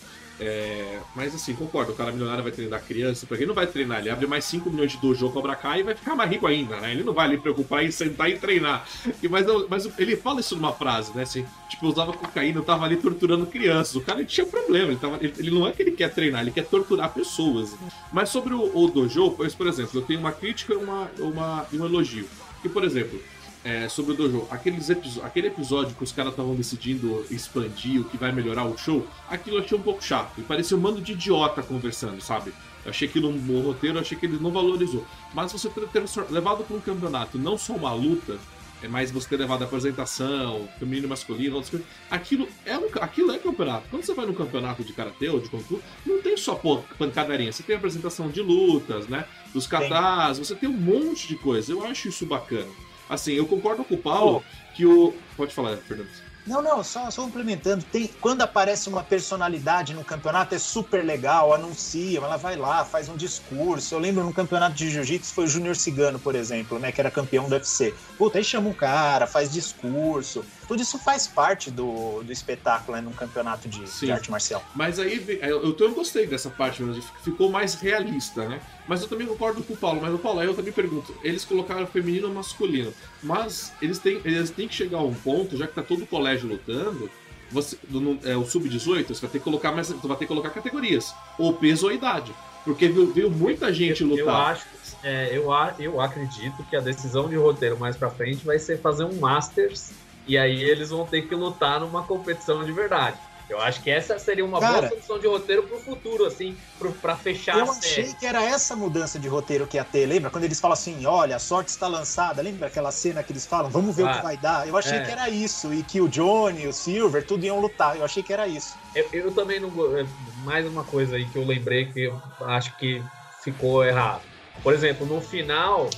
É, mas assim, concordo, o cara milionário vai treinar criança, pra quem não vai treinar, ele abre mais 5 milhões de dojo Cobra Kai e vai ficar mais rico ainda, né? Ele não vai ali preocupar em sentar e treinar. E, mas, mas ele fala isso numa frase, né? Assim, tipo, usava cocaína, eu tava ali torturando crianças. O cara ele tinha problema, ele, tava, ele, ele, não é que ele quer treinar, ele quer torturar pessoas. Mas sobre o, o dojo, pois, por exemplo, eu tenho uma crítica e uma, uma, um elogio. Que, por exemplo, é, sobre o dojo, aqueles aquele episódio que os caras estavam decidindo expandir o que vai melhorar o show, aquilo eu achei um pouco chato. E parecia um mando de idiota conversando, sabe? Eu achei que no roteiro, achei que ele não valorizou. Mas você ter, ter levado para um campeonato, não só uma luta, é mais você ter levado a apresentação, feminino e masculino, outras coisas. Aquilo é, um, aquilo é campeonato. Quando você vai no campeonato de karatê ou de fu, não tem só pô, pancadarinha. Você tem apresentação de lutas, né? Dos katas, você tem um monte de coisa. Eu acho isso bacana. Assim, eu concordo com o Paulo que o. Pode falar, Fernando. Não, não, só, só complementando. Tem, quando aparece uma personalidade no campeonato, é super legal, anuncia, ela vai lá, faz um discurso. Eu lembro no campeonato de jiu-jitsu foi o Júnior Cigano, por exemplo, né? Que era campeão do UFC. Puta, aí chama um cara, faz discurso. Tudo isso faz parte do, do espetáculo, né? Num campeonato de, de arte marcial. Mas aí, eu, eu gostei dessa parte, ficou mais realista, né? Mas eu também concordo com o Paulo. Mas o Paulo, aí eu também pergunto: eles colocaram feminino ou masculino? Mas eles têm, eles têm que chegar a um ponto, já que tá todo o colégio lutando, você, no, é, o sub-18, você vai ter que colocar mais, vai ter que colocar categorias, ou peso ou idade. Porque viu, viu muita gente lutar. Eu acho, é, eu, eu acredito que a decisão de roteiro mais para frente vai ser fazer um Masters e aí eles vão ter que lutar numa competição de verdade. Eu acho que essa seria uma Cara, boa solução de roteiro pro futuro, assim, pro, pra fechar eu a série. Eu achei que era essa mudança de roteiro que ia ter. Lembra? Quando eles falam assim, olha, a sorte está lançada. Lembra aquela cena que eles falam, vamos ver ah, o que ah, vai dar? Eu achei é. que era isso. E que o Johnny, o Silver, tudo iam lutar. Eu achei que era isso. Eu, eu também não... É, mais uma coisa aí que eu lembrei que eu acho que ficou errado. Por exemplo, no final,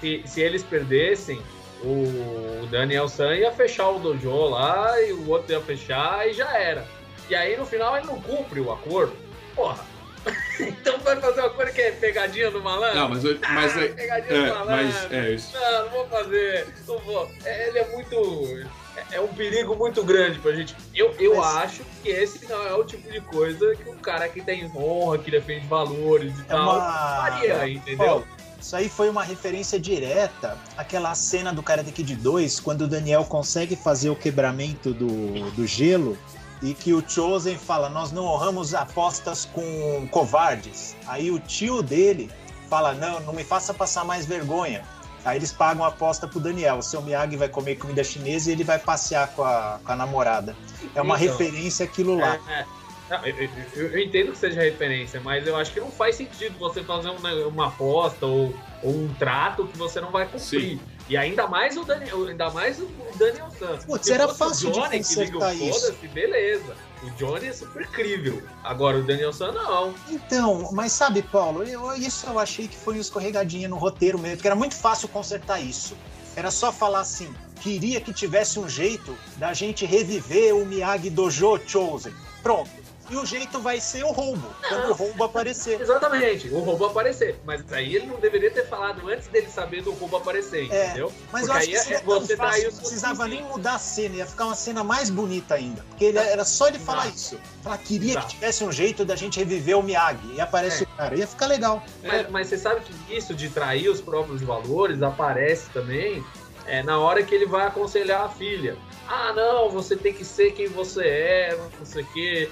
se, se eles perdessem, o Daniel San ia fechar o dojo lá e o outro ia fechar e já era. E aí no final ele não cumpre o acordo. Porra. então vai fazer uma coisa que é pegadinha do malandro? Não, mas. mas ah, pegadinha é, do malandro. Mas é isso. Não, não vou fazer. Não vou. É, ele é muito. É, é um perigo muito grande pra gente. Eu, eu mas... acho que esse não é o tipo de coisa que um cara que tem honra, que defende valores e é tal, uma... faria, entendeu? Isso aí foi uma referência direta àquela cena do Karate Kid 2, quando o Daniel consegue fazer o quebramento do, do gelo e que o Chosen fala: Nós não honramos apostas com covardes. Aí o tio dele fala: Não, não me faça passar mais vergonha. Aí eles pagam a aposta pro Daniel. O seu Miyagi vai comer comida chinesa e ele vai passear com a, com a namorada. É uma então, referência aquilo lá. É, é. Não, eu, eu, eu, entendo que seja referência, mas eu acho que não faz sentido você fazer uma, uma aposta ou, ou, um trato que você não vai cumprir. Sim. E ainda mais o Daniel, ainda mais o Daniel Santos. Putz, era fácil o Johnny de consertar que isso. beleza. O Johnny é super crível. Agora o Daniel Santos não. Então, mas sabe, Paulo, eu, isso eu achei que foi uma escorregadinha no roteiro mesmo, porque era muito fácil consertar isso. Era só falar assim, queria que tivesse um jeito da gente reviver o Miyagi Dojo Chosen. Pronto e o jeito vai ser o roubo, não, quando o roubo aparecer. Exatamente, o roubo aparecer. Mas aí ele não deveria ter falado antes dele saber do roubo aparecer, é, entendeu? Mas Porque eu acho que é, você fácil, não precisava nem mudar a cena, ia ficar uma cena mais bonita ainda. Porque ele, era só ele falar isso. Falar, queria que tivesse um jeito da gente reviver o Miyagi. E aparece é. o cara, ia ficar legal. Mas, mas você sabe que isso de trair os próprios valores aparece também é, na hora que ele vai aconselhar a filha. Ah, não, você tem que ser quem você é, não sei o quê.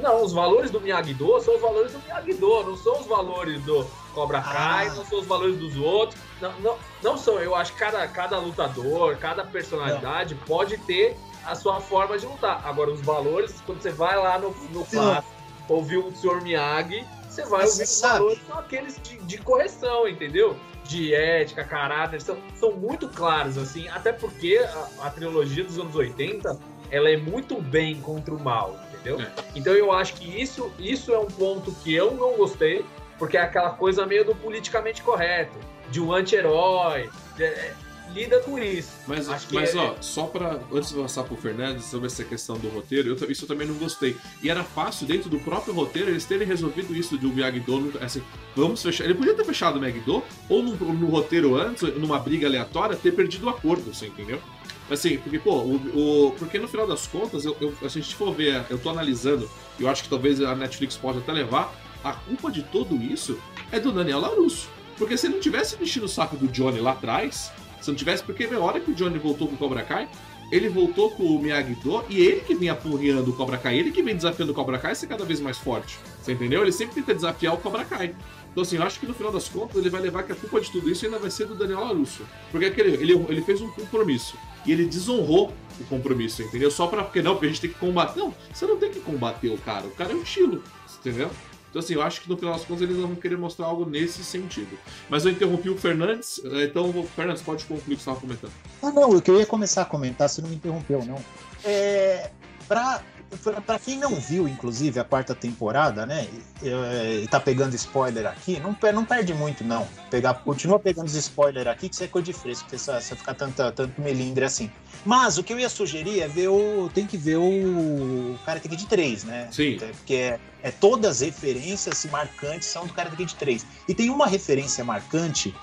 Não, os valores do Miyagi-Do são os valores do Miyagi-Do, não são os valores do Cobra Kai, ah. não são os valores dos outros. Não, não, não são. Eu acho que cada, cada lutador, cada personalidade não. pode ter a sua forma de lutar. Agora, os valores, quando você vai lá no, no clássico, ouvir o Sr. Miyagi, você vai Mas ouvir os valores, são aqueles de, de correção, entendeu? de ética, caráter, são, são muito claros, assim, até porque a, a, trilogia dos anos 80 ela é muito bem contra o mal entendeu? É. Então eu acho que isso, isso é um ponto que eu não gostei, porque é aquela coisa meio do politicamente correto, de um anti-herói. É, lida com isso. Mas, mas é... ó, só para antes de passar pro Fernandes sobre essa questão do roteiro, eu, isso eu também não gostei. E era fácil dentro do próprio roteiro eles terem resolvido isso de um Miyagi-Do, assim, vamos fechar. Ele podia ter fechado o Miyagi-Do ou no, no, roteiro antes, numa briga aleatória, ter perdido o acordo, você entendeu? Assim, porque, pô, o, o, porque no final das contas, eu, eu, se a gente for ver, eu tô analisando, e eu acho que talvez a Netflix pode até levar, a culpa de tudo isso é do Daniel LaRusso. Porque se ele não tivesse mexido o saco do Johnny lá atrás, se não tivesse, porque na hora que o Johnny voltou com o Cobra Kai, ele voltou com o Miyagi-Do e ele que vem apurreando o Cobra Kai, ele que vem desafiando o Cobra Kai ser cada vez mais forte. Você entendeu? Ele sempre tenta desafiar o Cobra Kai. Então, assim, eu acho que no final das contas ele vai levar que a culpa de tudo isso ainda vai ser do Daniel Larusso. Porque aquele, ele, ele fez um compromisso. E ele desonrou o compromisso, entendeu? Só pra. Porque não, porque a gente tem que combater. Não, você não tem que combater o cara. O cara é um estilo, entendeu? Então, assim, eu acho que no final das contas eles vão querer mostrar algo nesse sentido. Mas eu interrompi o Fernandes, eh, então, Fernandes, pode concluir o que você estava comentando. Ah, não, eu ia começar a comentar, você não me interrompeu, não. É, Pra, pra quem não viu, inclusive, a quarta temporada, né? E tá pegando spoiler aqui, não, não perde muito, não. Pegar, continua pegando os spoiler aqui, que você é cor de fresco, porque você, você ficar tanto, tanto melindre assim. Mas o que eu ia sugerir é ver o. Tem que ver o Karate Kid 3, né? Sim. Porque é, é todas as referências marcantes são do Karate Kid 3. E tem uma referência marcante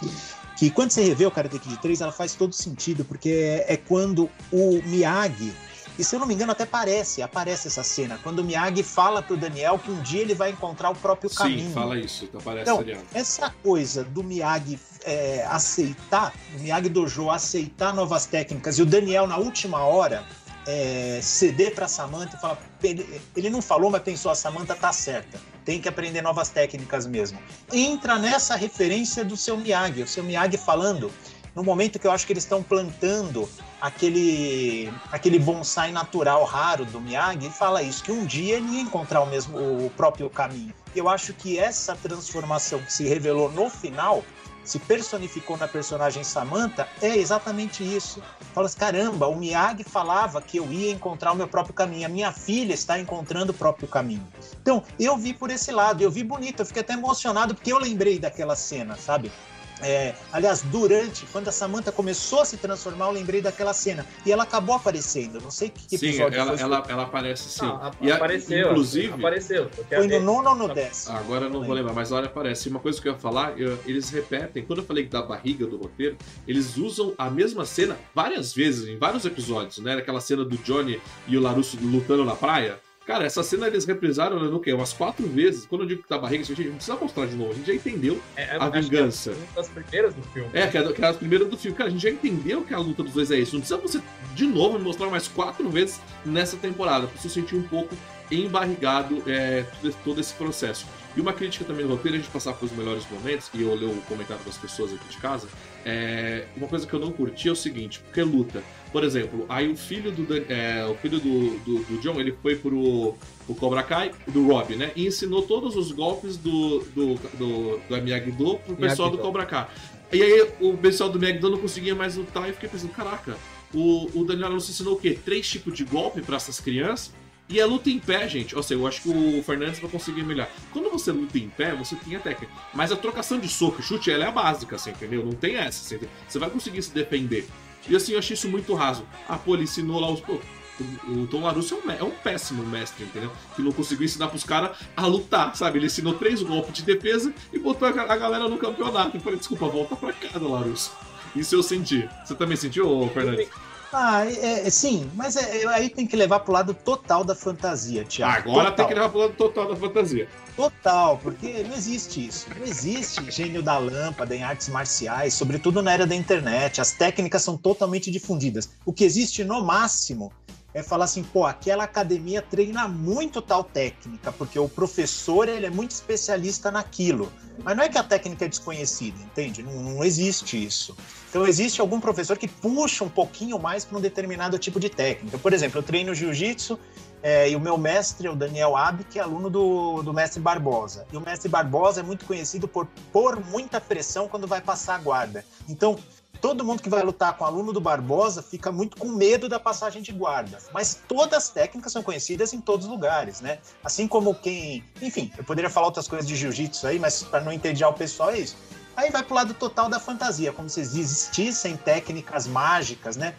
que quando você revê o Karate Kid 3, ela faz todo sentido, porque é, é quando o Miyagi e se eu não me engano, até parece, aparece essa cena, quando o Miyagi fala pro Daniel que um dia ele vai encontrar o próprio Sim, caminho. Sim, fala isso, aparece então, ali. Essa coisa do Miyagi é, aceitar, o Miyagi Dojo aceitar novas técnicas e o Daniel, na última hora, é, ceder para Samantha e falar. Ele, ele não falou, mas pensou: a Samantha tá certa. Tem que aprender novas técnicas mesmo. Entra nessa referência do seu Miyagi, o seu Miyagi falando no momento que eu acho que eles estão plantando aquele aquele bonsai natural raro do Miyagi, ele fala isso, que um dia ele ia encontrar o mesmo o próprio caminho. Eu acho que essa transformação que se revelou no final se personificou na personagem Samantha é exatamente isso. Fala assim, caramba, o Miyagi falava que eu ia encontrar o meu próprio caminho, a minha filha está encontrando o próprio caminho. Então, eu vi por esse lado, eu vi bonito, eu fiquei até emocionado porque eu lembrei daquela cena, sabe? É, aliás, durante, quando a Samantha começou a se transformar, eu lembrei daquela cena. E ela acabou aparecendo. Não sei que sim, episódio ela, foi. Ela, ela aparece sim. Não, e apareceu. Inclusive. Apareceu. Foi no nono ou no décimo? Agora eu não vou lembrar, mas olha, aparece. Uma coisa que eu ia falar, eu, eles repetem. Quando eu falei da barriga do roteiro, eles usam a mesma cena várias vezes, em vários episódios, né? Aquela cena do Johnny e o Larusso lutando na praia. Cara, essa cena eles reprisaram no quê? Umas quatro vezes. Quando eu digo que tá barriga, a gente não precisa mostrar de novo. A gente já entendeu é, a vingança. É uma das primeiras do filme. É, que é, que é as primeiras do filme. Cara, a gente já entendeu que a luta dos dois é isso. Não precisa você, de novo, me mostrar mais quatro vezes nessa temporada. Pra você sentir um pouco embarrigado é, todo esse processo. E uma crítica também no roteiro, a gente passar pelos melhores momentos, e eu leio o comentário das pessoas aqui de casa, é, uma coisa que eu não curti é o seguinte, porque luta. Por exemplo, aí o filho do, é, o filho do, do, do, John, ele foi pro, pro Cobra Kai, do Rob, né? E ensinou todos os golpes do, do, do, do Miyagi-Do pro pessoal do Cobra Kai. E aí o pessoal do Miyagi-Do não conseguia mais lutar e fiquei pensando, caraca, o, o Daniel nos ensinou o quê? Três tipos de golpe para essas crianças? E a luta em pé, gente, ou seja, eu acho que o Fernandes vai conseguir melhorar. Quando você luta em pé, você tem a técnica. Mas a trocação de soco e chute, ela é a básica, assim, entendeu? Não tem essa. Assim, você vai conseguir se defender. E assim, eu achei isso muito raso. Ah, pô, ele ensinou lá os. Pô, o Tom Larusso é um, é um, péssimo mestre, entendeu? Que não conseguiu ensinar pros caras a lutar, sabe? Ele ensinou três golpes de defesa e botou a, a galera no campeonato. Eu falei, desculpa, volta pra casa, Larusso. Isso eu senti. Você também sentiu, Fernandes? Ah, é, é, sim, mas é, aí tem que levar pro lado total da fantasia, Tiago. Agora total. tem que levar pro lado total da fantasia. Total, porque não existe isso. Não existe gênio da lâmpada em artes marciais, sobretudo na era da internet. As técnicas são totalmente difundidas. O que existe no máximo é falar assim, pô, aquela academia treina muito tal técnica, porque o professor ele é muito especialista naquilo. Mas não é que a técnica é desconhecida, entende? Não, não existe isso. Então existe algum professor que puxa um pouquinho mais para um determinado tipo de técnica. Por exemplo, eu treino jiu-jitsu é, e o meu mestre é o Daniel Ab, que é aluno do, do mestre Barbosa. E o mestre Barbosa é muito conhecido por pôr muita pressão quando vai passar a guarda. Então, todo mundo que vai lutar com o aluno do Barbosa fica muito com medo da passagem de guarda. Mas todas as técnicas são conhecidas em todos os lugares, né? Assim como quem. Enfim, eu poderia falar outras coisas de jiu-jitsu aí, mas para não entediar o pessoal é isso. Aí vai pro lado total da fantasia, como se existissem técnicas mágicas, né?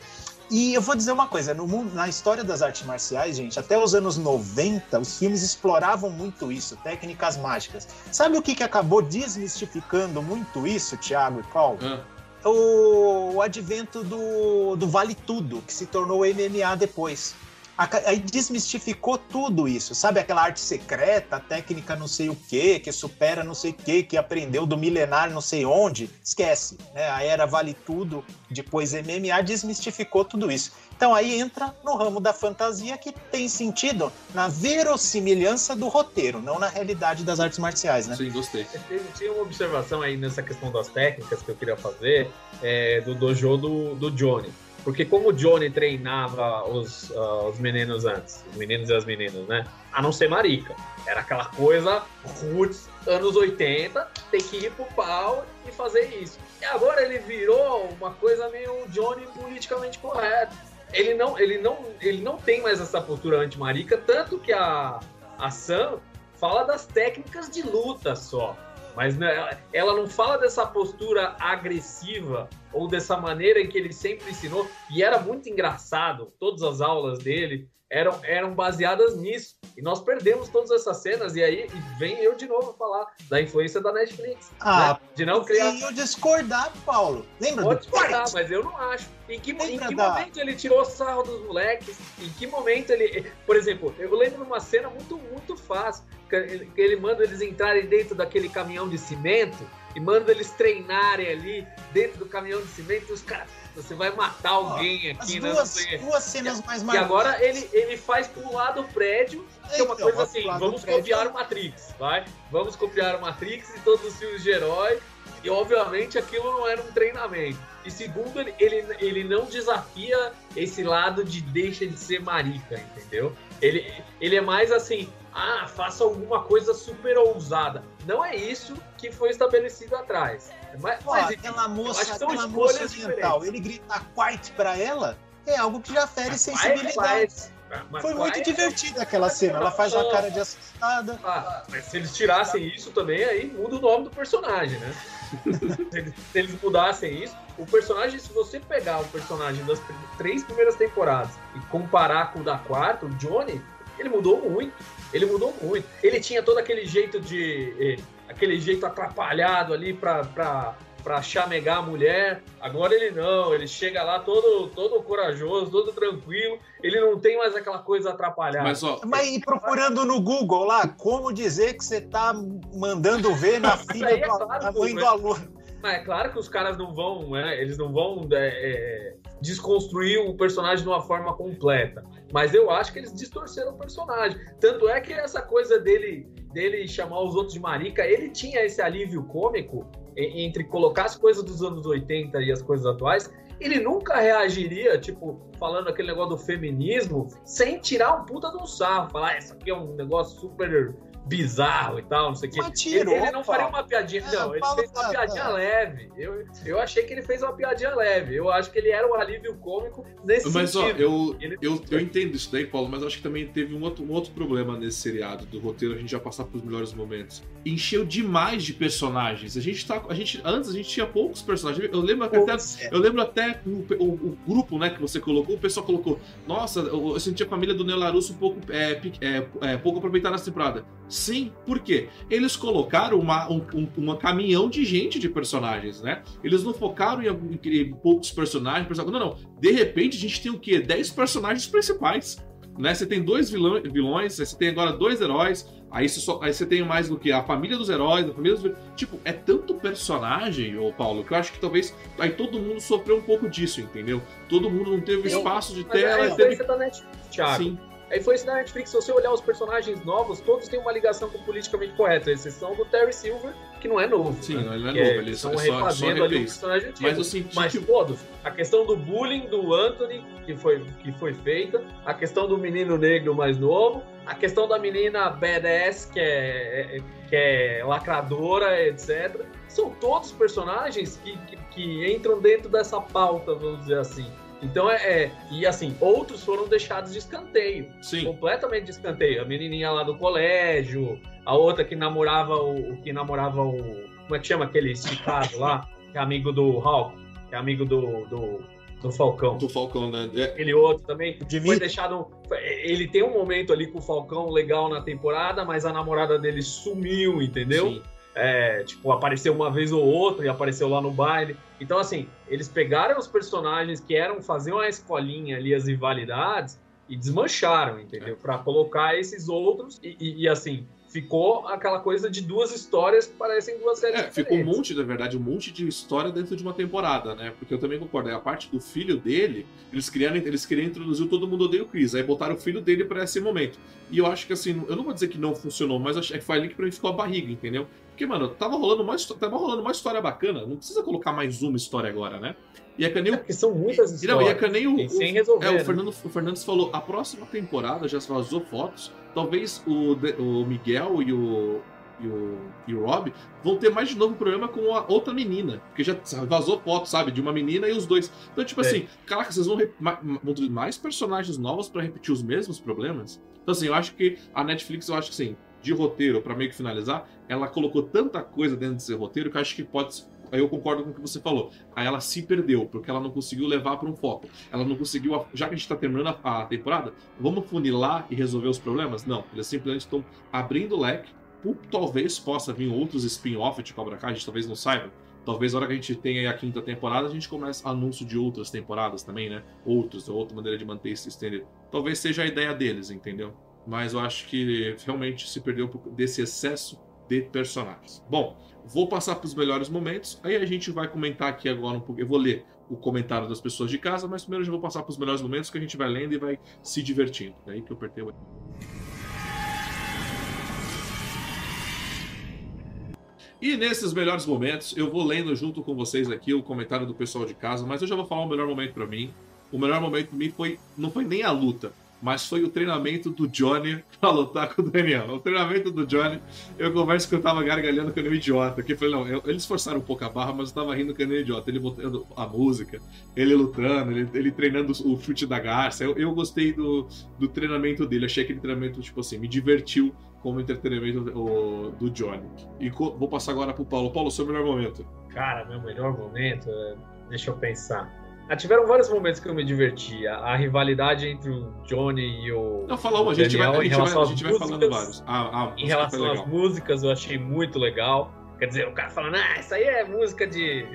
E eu vou dizer uma coisa, no mundo, na história das artes marciais, gente, até os anos 90, os filmes exploravam muito isso, técnicas mágicas. Sabe o que, que acabou desmistificando muito isso, Thiago e Paulo? Ah. O, advento do, do Vale Tudo, que se tornou MMA depois aí desmistificou tudo isso, sabe? Aquela arte secreta, técnica não sei o que, que supera não sei o que, que aprendeu do milenar não sei onde, esquece, né? A era vale tudo, depois MMA desmistificou tudo isso. Então aí entra no ramo da fantasia que tem sentido na verossimilhança do roteiro, não na realidade das artes marciais, né? Sim, gostei. Tinha uma observação aí nessa questão das técnicas que eu queria fazer é, do dojo do, do Johnny. Porque como o Johnny treinava os, uh, os meninos antes, os meninos e as meninas, né? A não ser marica. Era aquela coisa roots, anos 80, tem que ir pro pau e fazer isso. E agora ele virou uma coisa meio Johnny politicamente correto. ele não, ele não, ele não tem mais essa postura anti-marica, tanto que a, a Sam fala das técnicas de luta só. Mas né, ela não fala dessa postura agressiva ou dessa maneira em que ele sempre ensinou. E era muito engraçado, todas as aulas dele eram, eram baseadas nisso. E nós perdemos todas essas cenas, e aí e vem eu de novo falar da influência da Netflix. Ah, né? de não criar. eu discordar, Paulo. Lembra Pode discordar, mas eu não acho. Em que, em que da- momento ele tirou sarro dos moleques? Em que momento ele. Por exemplo, eu lembro de uma cena muito, muito fácil. Que ele, manda eles entrarem dentro daquele caminhão de cimento e manda eles treinarem ali dentro do caminhão de cimento. E os caras. Você vai matar alguém As aqui, né? Duas, duas cenas mais E marcantes. agora ele, ele faz pular do prédio, que é uma Então, coisa assim, vamos prédio. copiar o Matrix, vai? Vamos copiar o Matrix e todos os filmes de herói. E obviamente aquilo não era um treinamento. E segundo, ele, ele, ele não desafia esse lado de deixa de ser marica, entendeu? Ele, ele é mais assim, ah, faça alguma coisa super ousada. Não é isso que foi estabelecido atrás. Mas, Pô, mas, aquela acho moça, que são aquela moça escolhas oriental, ele grita quiet pra ela, é algo que já fere sensibilidade. mas Foi muito divertida aquela cena. Ela faz uma cara de assustada. Ah, mas se eles tirassem isso também, aí muda o nome do personagem, né? se, eles, se eles mudassem isso, o personagem, se você pegar o personagem das três primeiras temporadas e comparar com o da quarta, o Johnny, ele mudou muito. Ele mudou muito. Ele tinha todo aquele jeito de. eh, aquele jeito atrapalhado ali pra. pra Pra chamegar a mulher, agora ele não, ele chega lá todo, todo corajoso, todo tranquilo, ele não tem mais aquela coisa atrapalhada. Mas, ó, Mas e procurando no Google lá, como dizer que você tá mandando ver na filha é do, claro, mãe mas- do aluno? Mas é claro que os caras não vão, né, eles não vão é, é, desconstruir o personagem de uma forma completa. Mas eu acho que eles distorceram o personagem. Tanto é que essa coisa dele, dele chamar os outros de marica, ele tinha esse alívio cômico entre colocar as coisas dos anos 80 e as coisas atuais. Ele nunca reagiria, tipo, falando aquele negócio do feminismo, sem tirar um puta de um sarro. Falar, ah, isso aqui é um negócio super bizarro e tal, não sei o quê. Mas tirou, ele, ele não faria uma piadinha. É, não, ele Paulo fez uma piadinha tá. leve. Eu, eu achei que ele fez uma piadinha leve. Eu acho que ele era um alívio cômico nesse Mas, ó, sentido. eu, Ele- eu, eu entendo isso daí, Paulo, mas eu acho que também teve um outro, um outro problema nesse seriado do roteiro, a gente já passar pros melhores momentos. Encheu demais de personagens. A gente tá. A gente, antes a gente tinha poucos personagens. Eu lembro que até. É. Eu lembro até o, o- o grupo né, que você colocou, o pessoal colocou. Nossa, eu, eu senti a família do Neo Larusso um pouco, é, é, é, pouco aproveitada nessa temporada. Sim, por quê? Eles colocaram uma, um, um uma caminhão de gente de personagens, né? Eles não focaram em, algum- em poucos personagens. person- Não, não. De repente a gente tem o quê? 10 personagens principais. Né? Você tem dois vilão- vilões, aí você tem agora dois heróis, aí você, só- aí você tem mais do que a família dos heróis, a família dos Tipo, é tanto personagem, ô Paulo, que eu acho que talvez aí todo mundo sofreu um pouco disso, entendeu? Todo mundo não teve Eu- espaço de é tela, influência teve. Netflix, Thiago. Sim, A influência da Netflix, se você olhar os personagens novos, todos têm uma ligação com o politicamente correto, à exceção do Terry Silver, que não é novo. sim, né? ele não é novo, ele estão só, só, só refazendo ali o personagem antigo. Mas eu senti Mas que. todos. A questão do bullying do Anthony, que foi, que foi feita, a questão do menino negro mais novo, a questão da menina badass, que é, é- que é lacradora, etc. São todos personagens que, que, que entram dentro dessa pauta, vamos dizer assim. Então é, é- E assim, outros foram deixados de escanteio Sim, completamente de escanteio. A menininha lá do colégio, a outra que namorava o, o que namorava o como é que chama aquele esticado lá, que é amigo do Hulk, que é amigo do, do, do Falcão. do Falcão, né? É, Aquele outro também foi Dimitri, deixado. Ele tem um momento ali com o Falcão legal na temporada, mas a namorada dele sumiu, entendeu? sim. É, tipo, apareceu uma vez ou outra e apareceu lá no baile. Então, assim, eles pegaram os personagens que eram fazer uma escolinha ali, as rivalidades, e desmancharam, entendeu? Pra colocar esses outros. E, e- e, assim, ficou aquela coisa de duas histórias que parecem duas séries É, ficou um monte, na verdade, um monte de história dentro de uma temporada, né? Porque eu também concordo. A parte do filho dele, eles queriam, eles queriam introduzir todo mundo odeia o Chris. Aí botaram o filho dele pra esse momento. E eu acho que assim, eu não vou dizer que não funcionou, mas acho que foi ali que pra mim ficou a barriga, entendeu? Porque, mano, tava rolando uma, tava rolando uma história bacana. Não precisa colocar mais uma história agora, né? E é que nem É o. porque são muitas E não, e é histórias. Tem o- sem resolver. é, o, né? Fernando, o Fernandes falou, a próxima temporada já vazou fotos. Talvez o, o Miguel e o, e o, e o Rob vão ter mais de novo problema com a outra menina. Porque já vazou foto, sabe? De uma menina e os dois. Então, tipo é. assim, caraca, vocês vão, vão ter mais personagens novos para repetir os mesmos problemas? Então, assim, eu acho que a Netflix, eu acho que sim, de roteiro, para meio que finalizar, ela colocou tanta coisa dentro desse roteiro que acho que pode Aí eu concordo com o que você falou. Aí ela se perdeu, porque ela não conseguiu levar para um foco. Ela não conseguiu. Já que a gente está terminando a, a, temporada, vamos funilar e resolver os problemas? Não. Eles simplesmente estão abrindo o leque. talvez possa vir outros spin-off de Cobra Kai, a gente talvez não saiba. Talvez na hora que a gente tenha a quinta temporada, a gente comece anúncio de outras temporadas também, né? Outros, outra maneira de manter esse estender. Talvez seja a ideia deles, entendeu? Mas eu acho que realmente se perdeu desse excesso de personagens. Bom, Vou passar para os melhores momentos, aí a gente vai comentar aqui agora um pouco. Eu vou ler o comentário das pessoas de casa, mas primeiro eu já vou passar para os melhores momentos que a gente vai lendo e vai se divertindo. É aí que eu apertei o. E nesses melhores momentos, eu vou lendo junto com vocês aqui o comentário do pessoal de casa, mas eu já vou falar o melhor momento para mim. O melhor momento para mim foi não foi nem a luta, mas foi o treinamento do Johnny pra lutar com o Daniel. O treinamento do Johnny, eu converso que eu tava gargalhando com o idiota, que falei, não, eu, eles forçaram um pouco a barra, mas eu tava rindo com o idiota. Ele botando a música, ele lutando, ele, ele treinando o chute da garça. Eu, eu gostei do, do treinamento dele, achei aquele treinamento, tipo assim, me divertiu como entretenimento do, do Johnny. E vou passar agora pro Paulo. Paulo, seu melhor momento. Cara, meu melhor momento, é, deixa eu pensar. Ah, tiveram vários momentos que eu me diverti. A, a, rivalidade entre o Johnny e o. Não, fala uma, a gente vai, a gente vai, a gente vai falando vários. A, em relação às músicas, eu achei muito legal. Quer dizer, o cara falando, ah, isso aí é música de,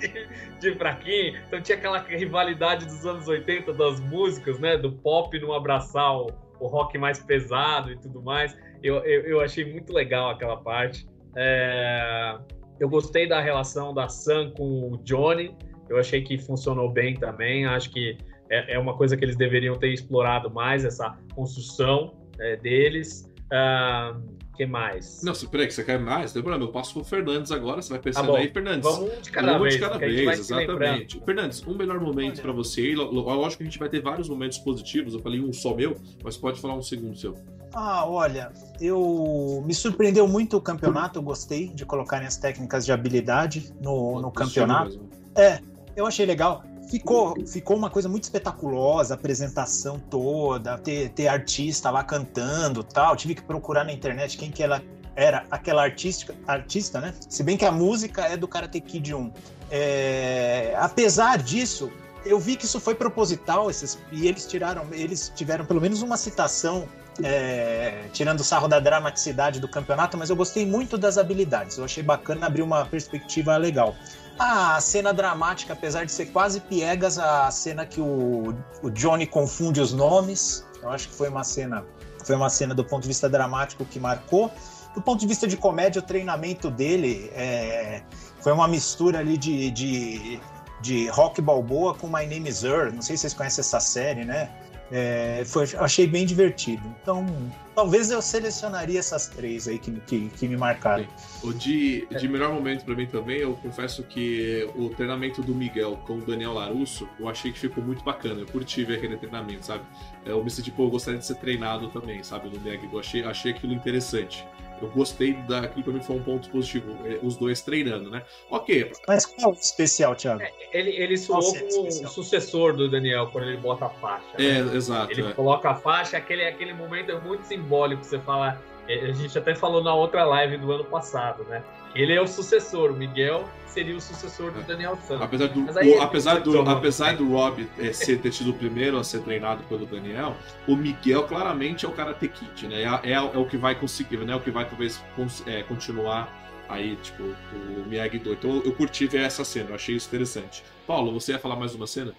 de, de fraquinho. Então tinha aquela rivalidade dos anos 80 das músicas, né? Do pop não abraçar o, o rock mais pesado e tudo mais. Eu, eu, eu achei muito legal aquela parte. É... Eu gostei da relação da Sam com o Johnny. Eu achei que funcionou bem também. Acho que é, é uma coisa que eles deveriam ter explorado mais, essa construção é, deles. Uh, que mais? Não, peraí, que você quer mais? Não tem problema. Eu passo pro Fernandes agora, você vai pensando tá aí, Fernandes. Vamos de cada vamos vez. De cada vez, exatamente. Fernandes, um melhor momento para você. Lógico que a gente vai ter vários momentos positivos. Eu falei um só meu, mas pode falar um segundo seu. Ah, olha, eu me surpreendeu muito o campeonato. Eu gostei de colocarem as técnicas de habilidade no, no campeonato. É, eu achei legal. Ficou, ficou uma coisa muito espetaculosa, a apresentação toda, ter, ter artista lá cantando tal. Tive que procurar na internet quem que ela era aquela artística, artista, né? Se bem que a música é do Karate Kid 1. É, apesar disso, eu vi que isso foi proposital, esses, e eles tiraram, eles tiveram pelo menos uma citação é, tirando o sarro da dramaticidade do campeonato, mas eu gostei muito das habilidades. Eu achei bacana abrir uma perspectiva legal. A cena dramática, apesar de ser quase piegas, a cena que o, o Johnny confunde os nomes, eu acho que foi uma cena, foi uma cena do ponto de vista dramático que marcou. Do ponto de vista de comédia, o treinamento dele é, foi uma mistura ali de, de, de rock balboa com My Name is Earl. Não sei se vocês conhecem essa série, né? É, foi, achei bem divertido. Então, talvez eu selecionaria essas três aí que, que, que me marcaram. O de, de melhor momento para mim também, eu confesso que o treinamento do Miguel com o Daniel Larusso, eu achei que ficou muito bacana. Eu curti ver aquele treinamento, sabe? Eu me senti, pô, eu gostaria de ser treinado também, sabe? No Meg. Eu achei, achei aquilo interessante eu gostei daquilo, pra mim foi um ponto positivo, é, os dois treinando, né? Ok. Mas qual é o especial, Thiago? É, ele, ele soou como o sucessor do Daniel quando ele bota a faixa. Né? É, exato. Ele é. coloca a faixa, aquele, aquele momento é muito simbólico, você fala. É, a gente até falou na outra live do ano passado, né? Ele é o sucessor, o Miguel seria o sucessor do Daniel Santos. Apesar do, o, apesar do, apesar do Rob é, ser, ter sido o primeiro a ser treinado pelo Daniel, o Miguel claramente é o Karate Kid, né? É, é, é o que vai conseguir, né? É o que vai talvez é, continuar aí, tipo, o Miyagi-Do. Então eu curti ver essa cena, eu achei isso interessante. Paulo, você ia falar mais uma cena?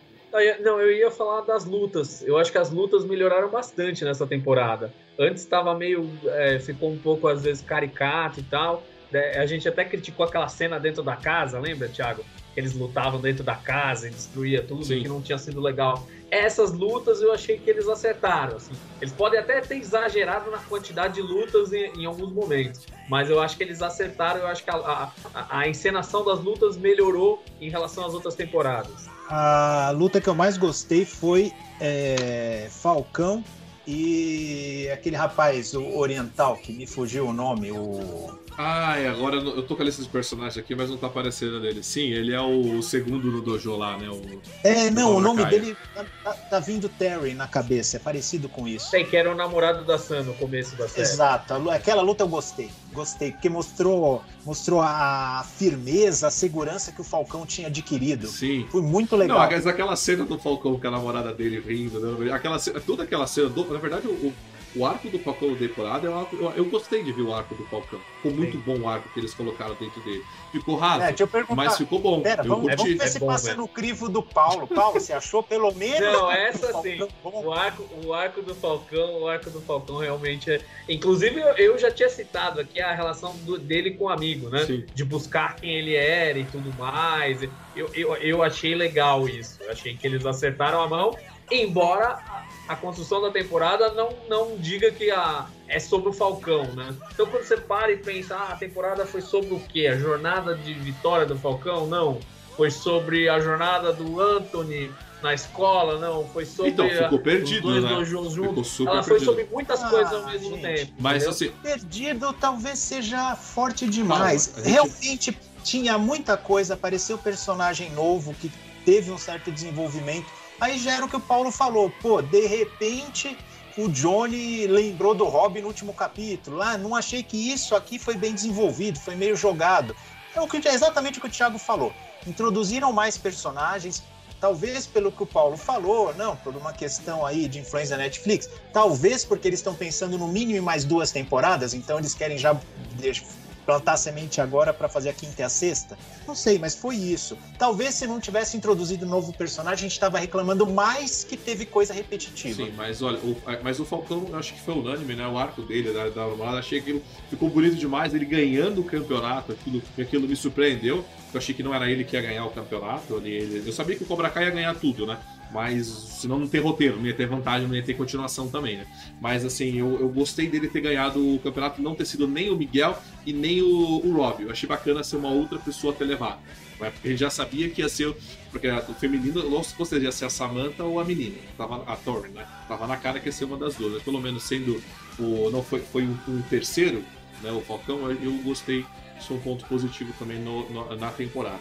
Não, eu ia falar das lutas. Eu acho que as lutas melhoraram bastante nessa temporada. Antes estava meio. É, ficou um pouco, às vezes, caricato e tal. É, a gente até criticou aquela cena dentro da casa, lembra, Thiago? Eles lutavam dentro da casa e destruía tudo Sim. e que não tinha sido legal. Essas lutas eu achei que eles acertaram. Assim. Eles podem até ter exagerado na quantidade de lutas em, em alguns momentos, mas eu acho que eles acertaram. Eu acho que a, a, a encenação das lutas melhorou em relação às outras temporadas. A luta que eu mais gostei foi é, Falcão e aquele, aquele rapaz, o oriental, que me fugiu o nome, o. Ah, é, agora eu tô com a lista de personagens aqui, mas não tá aparecendo nele. Sim, ele é o segundo no dojo lá, né? O... É, não, o nome dele tá, tá, tá, vindo Terry na cabeça, é parecido com isso. Sei que era o namorado da Sam no começo da série. Exato, aquela luta eu gostei, gostei, porque mostrou, mostrou a firmeza, a segurança que o Falcão tinha adquirido. Sim. Foi muito legal. Não, mas aquela cena do Falcão com a namorada dele rindo, né? aquela, toda aquela cena, do, na verdade, o, o arco do Falcão temporada, eu, eu, eu, gostei de ver o arco do Falcão. Ficou muito Sim. bom o arco que eles colocaram dentro dele. Ficou raso, é, mas ficou bom. Pera, vamos, vamos, ver é se bom, passa velho. no crivo do Paulo. Paulo, você achou pelo menos? Não, essa sim. O arco, o arco do Falcão, o arco do Falcão realmente é. Inclusive, eu, eu já tinha citado aqui a relação do, dele com o amigo, né? Sim. De buscar quem ele era e tudo mais. Eu, eu, eu achei legal isso. Eu achei que eles acertaram a mão, embora a construção da temporada não, não diga que a, é sobre o Falcão, né? Então quando você para e pensa, ah, a temporada foi sobre o quê? A jornada de vitória do Falcão? Não. Foi sobre a jornada do Anthony na escola, não. Foi sobre então, ficou perdido, os dois né? dojos juntos. Ela foi sobre muitas ah, coisas ao mesmo gente, tempo. Mas entendeu? assim. Perdido talvez seja forte demais. gente... Realmente tinha muita coisa, apareceu personagem novo que teve um certo desenvolvimento Aí já era o que o Paulo falou, pô, de repente o Johnny lembrou do Robin no último capítulo. Ah, não achei que isso aqui foi bem desenvolvido, foi meio jogado. É, o que, é exatamente o que o Thiago falou. Introduziram mais personagens, talvez pelo que o Paulo falou, não, por uma questão aí de influência da Netflix, talvez porque eles estão pensando no mínimo mais duas temporadas, então eles querem já plantar a semente agora para fazer a quinta e a sexta? Não sei, mas foi isso. Talvez se não tivesse introduzido um novo personagem, a gente estava reclamando mais que teve coisa repetitiva. Sim, mas olha, o, mas o Falcão, eu acho que foi unânime, né? O arco dele, da, da Armada, achei que ficou bonito demais, ele ganhando o campeonato, aquilo, aquilo me surpreendeu. Eu achei que não era ele que ia ganhar o campeonato. Ele, eu sabia que o Cobra Kai ia ganhar tudo, né? Mas senão não ter roteiro, não ia ter vantagem, não ia ter continuação também, né? Mas assim, eu, eu gostei dele ter ganhado o campeonato, não ter sido nem o Miguel e nem o, o Rob. Eu achei bacana ser uma outra pessoa ter levado. Né? Porque gente já sabia que ia ser. Porque o feminino, ou ia ser a Samantha ou a menina, tava, a Tori, né? Tava na cara que ia ser uma das duas. Mas pelo menos sendo o. Não foi, foi um, um terceiro, né? O Falcão, eu gostei. Isso é um ponto positivo também no, no, na temporada.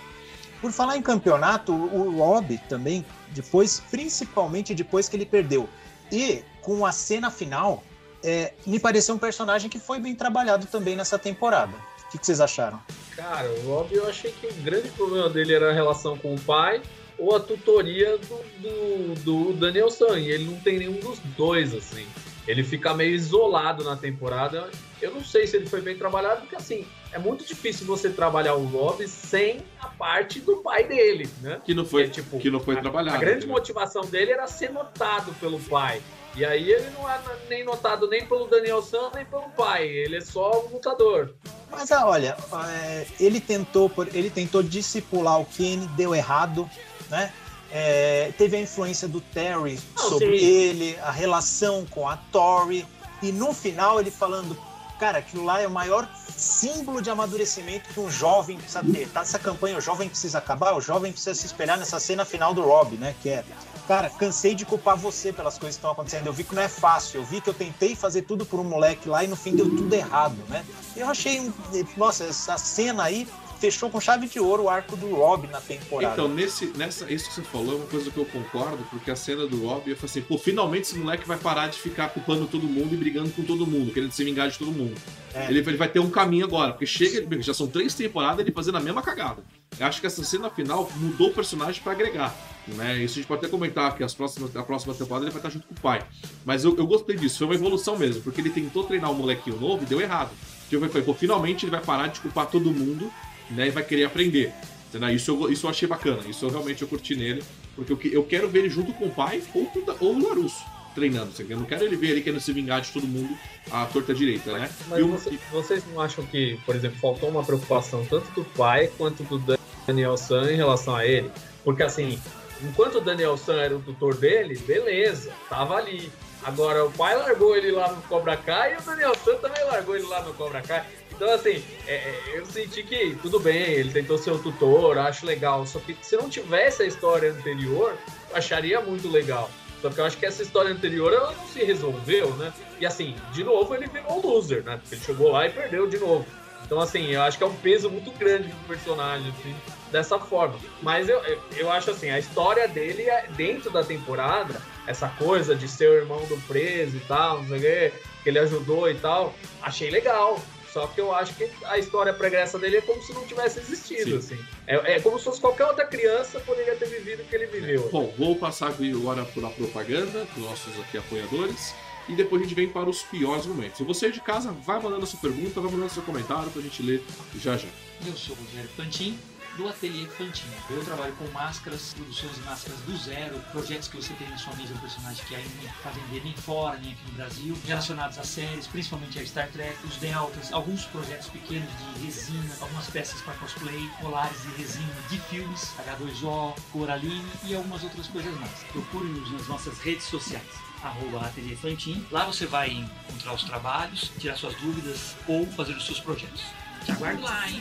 Por falar em campeonato, o Rob também, depois, principalmente depois que ele perdeu. E com a cena final, é, me pareceu um personagem que foi bem trabalhado também nessa temporada. O que, que vocês acharam? Cara, o Rob eu achei que o grande problema dele era a relação com o pai ou a tutoria do, do, do Daniel San. E ele não tem nenhum dos dois, assim. Ele fica meio isolado na temporada. Eu não sei se ele foi bem trabalhado, porque assim, é muito difícil você trabalhar o Rob sem a parte do pai dele, né? Que não foi, é, tipo, que não foi a, trabalhado. A grande motivação dele era ser notado pelo pai. E aí ele não é nem notado nem pelo Daniel San, nem pelo pai. Ele é só um lutador. Mas ah, olha, é, ele tentou, ele tentou discipular o Kenny, deu errado, né? É, teve a influência do Terry não, sobre sim. ele, a relação com a Tori, e no final ele falando, cara, aquilo lá é o maior símbolo de amadurecimento que um jovem precisa ter. Tá? Essa campanha, o jovem precisa acabar, o jovem precisa se espelhar nessa cena final do Rob, né? Que é, cara, cansei de culpar você pelas coisas que estão acontecendo. Eu vi que não é fácil, eu vi que eu tentei fazer tudo por um moleque lá e no fim deu tudo errado, né? Eu achei, nossa, essa cena aí fechou com chave de ouro o arco do Rob na temporada. Então, nesse, nessa, isso que você falou é uma coisa que eu concordo, porque a cena do Rob, eu falei assim, pô, finalmente esse moleque vai parar de ficar culpando todo mundo e brigando com todo mundo, querendo se vingar de todo mundo. É. Ele, ele, vai ter um caminho agora, porque chega, já são três temporadas ele fazendo a mesma cagada. Eu acho que essa cena final mudou o personagem para agregar. Né? Isso a gente pode até comentar que as próximas, a próxima temporada ele vai estar junto com o pai. Mas eu, eu gostei disso, foi uma evolução mesmo, porque ele tentou treinar um molequinho novo e deu errado. Tipo, eu falei, pô, finalmente ele vai parar de culpar todo mundo né, e vai querer aprender. Entendeu? Isso, eu, isso eu achei bacana, isso eu realmente eu curti nele, porque eu, eu quero ver ele junto com o pai ou, ou o Larusso treinando. Eu não quero ele ver ele querendo se vingar de todo mundo à torta direita, né? Mas eu, você, vocês não acham que, por exemplo, faltou uma preocupação tanto do pai quanto do Daniel San em relação a ele? Porque assim, enquanto o Daniel San era o tutor dele, beleza, tava ali. Agora o pai largou ele lá no Cobra Kai e o Daniel San também largou ele lá no Cobra Kai. Então, assim, é, é, eu senti que tudo bem, ele tentou ser o tutor, acho legal. Só que se não tivesse a história anterior, eu acharia muito legal. Só que eu acho que essa história anterior ela não se resolveu, né? E assim, de novo ele virou um loser, né? Porque ele chegou lá e perdeu de novo. Então, assim, eu acho que é um peso muito grande pro personagem, assim, dessa forma. Mas eu, eu acho assim, a história dele é dentro da temporada, essa coisa de ser o irmão do preso e tal, não sei o quê, que ele ajudou e tal, achei legal. Só que eu acho que a história pregressa dele é como se não tivesse existido, Sim. assim. É, é, como se fosse qualquer outra criança poderia ter vivido o que ele viveu. Bom, vou passar agora para a propaganda, para nossos aqui apoiadores e depois a gente vem para os piores momentos. Se você é de casa, vai mandando a sua pergunta, vai mandando seu comentário para a gente ler já já. Eu sou o Rogério Fantin, do Ateliê Fantin. Eu trabalho com máscaras, produções de máscaras do zero, projetos que você tem na sua mesa, um personagem que ainda não fazem nem fora, nem aqui no Brasil, relacionados a séries, principalmente a Star Trek, os Deltas, alguns projetos pequenos de resina, algumas peças para cosplay, colares de resina de filmes, H2O, Coraline e algumas outras coisas mais. Procure-nos nas nossas redes sociais arroba Ateliê Fantin. Lá você vai encontrar os trabalhos, tirar suas dúvidas ou fazer os seus projetos. Te aguardo lá, hein?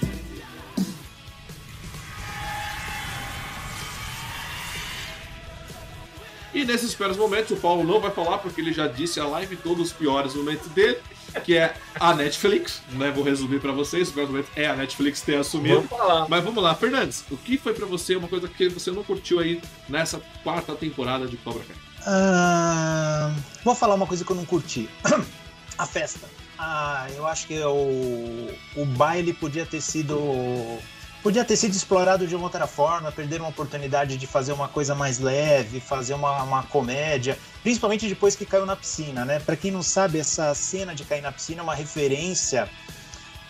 E nesses piores momentos, o Paulo não vai falar porque ele já disse a live todos os piores momentos dele, que é a Netflix. Né? Vou resumir para vocês: o pior momento é a Netflix ter assumido. Vamos falar. Mas vamos lá, Fernandes, o que foi para você uma coisa que você não curtiu aí nessa quarta temporada de Cobra Kai? Uh, vou falar uma coisa que eu não curti. a festa. Ah, eu acho que o, o baile podia ter sido. Podia ter sido explorado de uma outra forma, perder uma oportunidade de fazer uma coisa mais leve, fazer uma, uma comédia, principalmente depois que caiu na piscina, né? Para quem não sabe, essa cena de cair na piscina é uma referência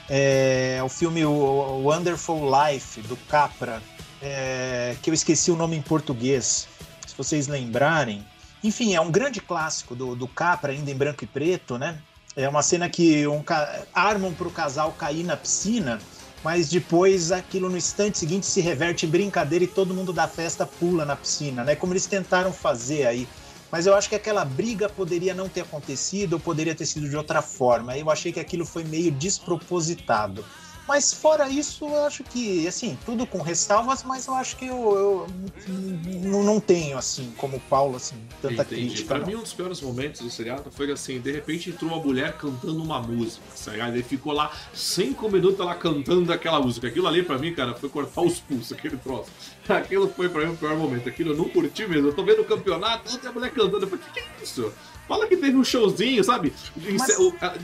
é, ao filme Wonderful Life, do Capra, é, que eu esqueci o nome em português. Se vocês lembrarem, enfim, é um grande clássico do, do Capra, ainda em branco e preto, né? É uma cena que um, armam para o casal cair na piscina, mas depois aquilo no instante seguinte se reverte em brincadeira e todo mundo da festa pula na piscina, né? Como eles tentaram fazer aí. Mas eu acho que aquela briga poderia não ter acontecido ou poderia ter sido de outra forma. Eu achei que aquilo foi meio despropositado. Mas fora isso, eu acho que, assim, tudo com ressalvas, mas eu acho que eu, eu não tenho, assim, como Paulo, assim, tanta Entendi. crítica. Pra mim, um dos piores momentos do seriado foi assim, de repente entrou uma mulher cantando uma música, sabe? Ele ficou lá cinco minutos ela cantando aquela música. Aquilo ali, pra mim, cara, foi cortar os pulsos, aquele troço. Aquilo foi pra mim o pior momento. Aquilo eu não curti mesmo. Eu tô vendo o campeonato, outra mulher cantando. Eu falei, o que, que é isso? Fala que teve um showzinho, sabe? Mas...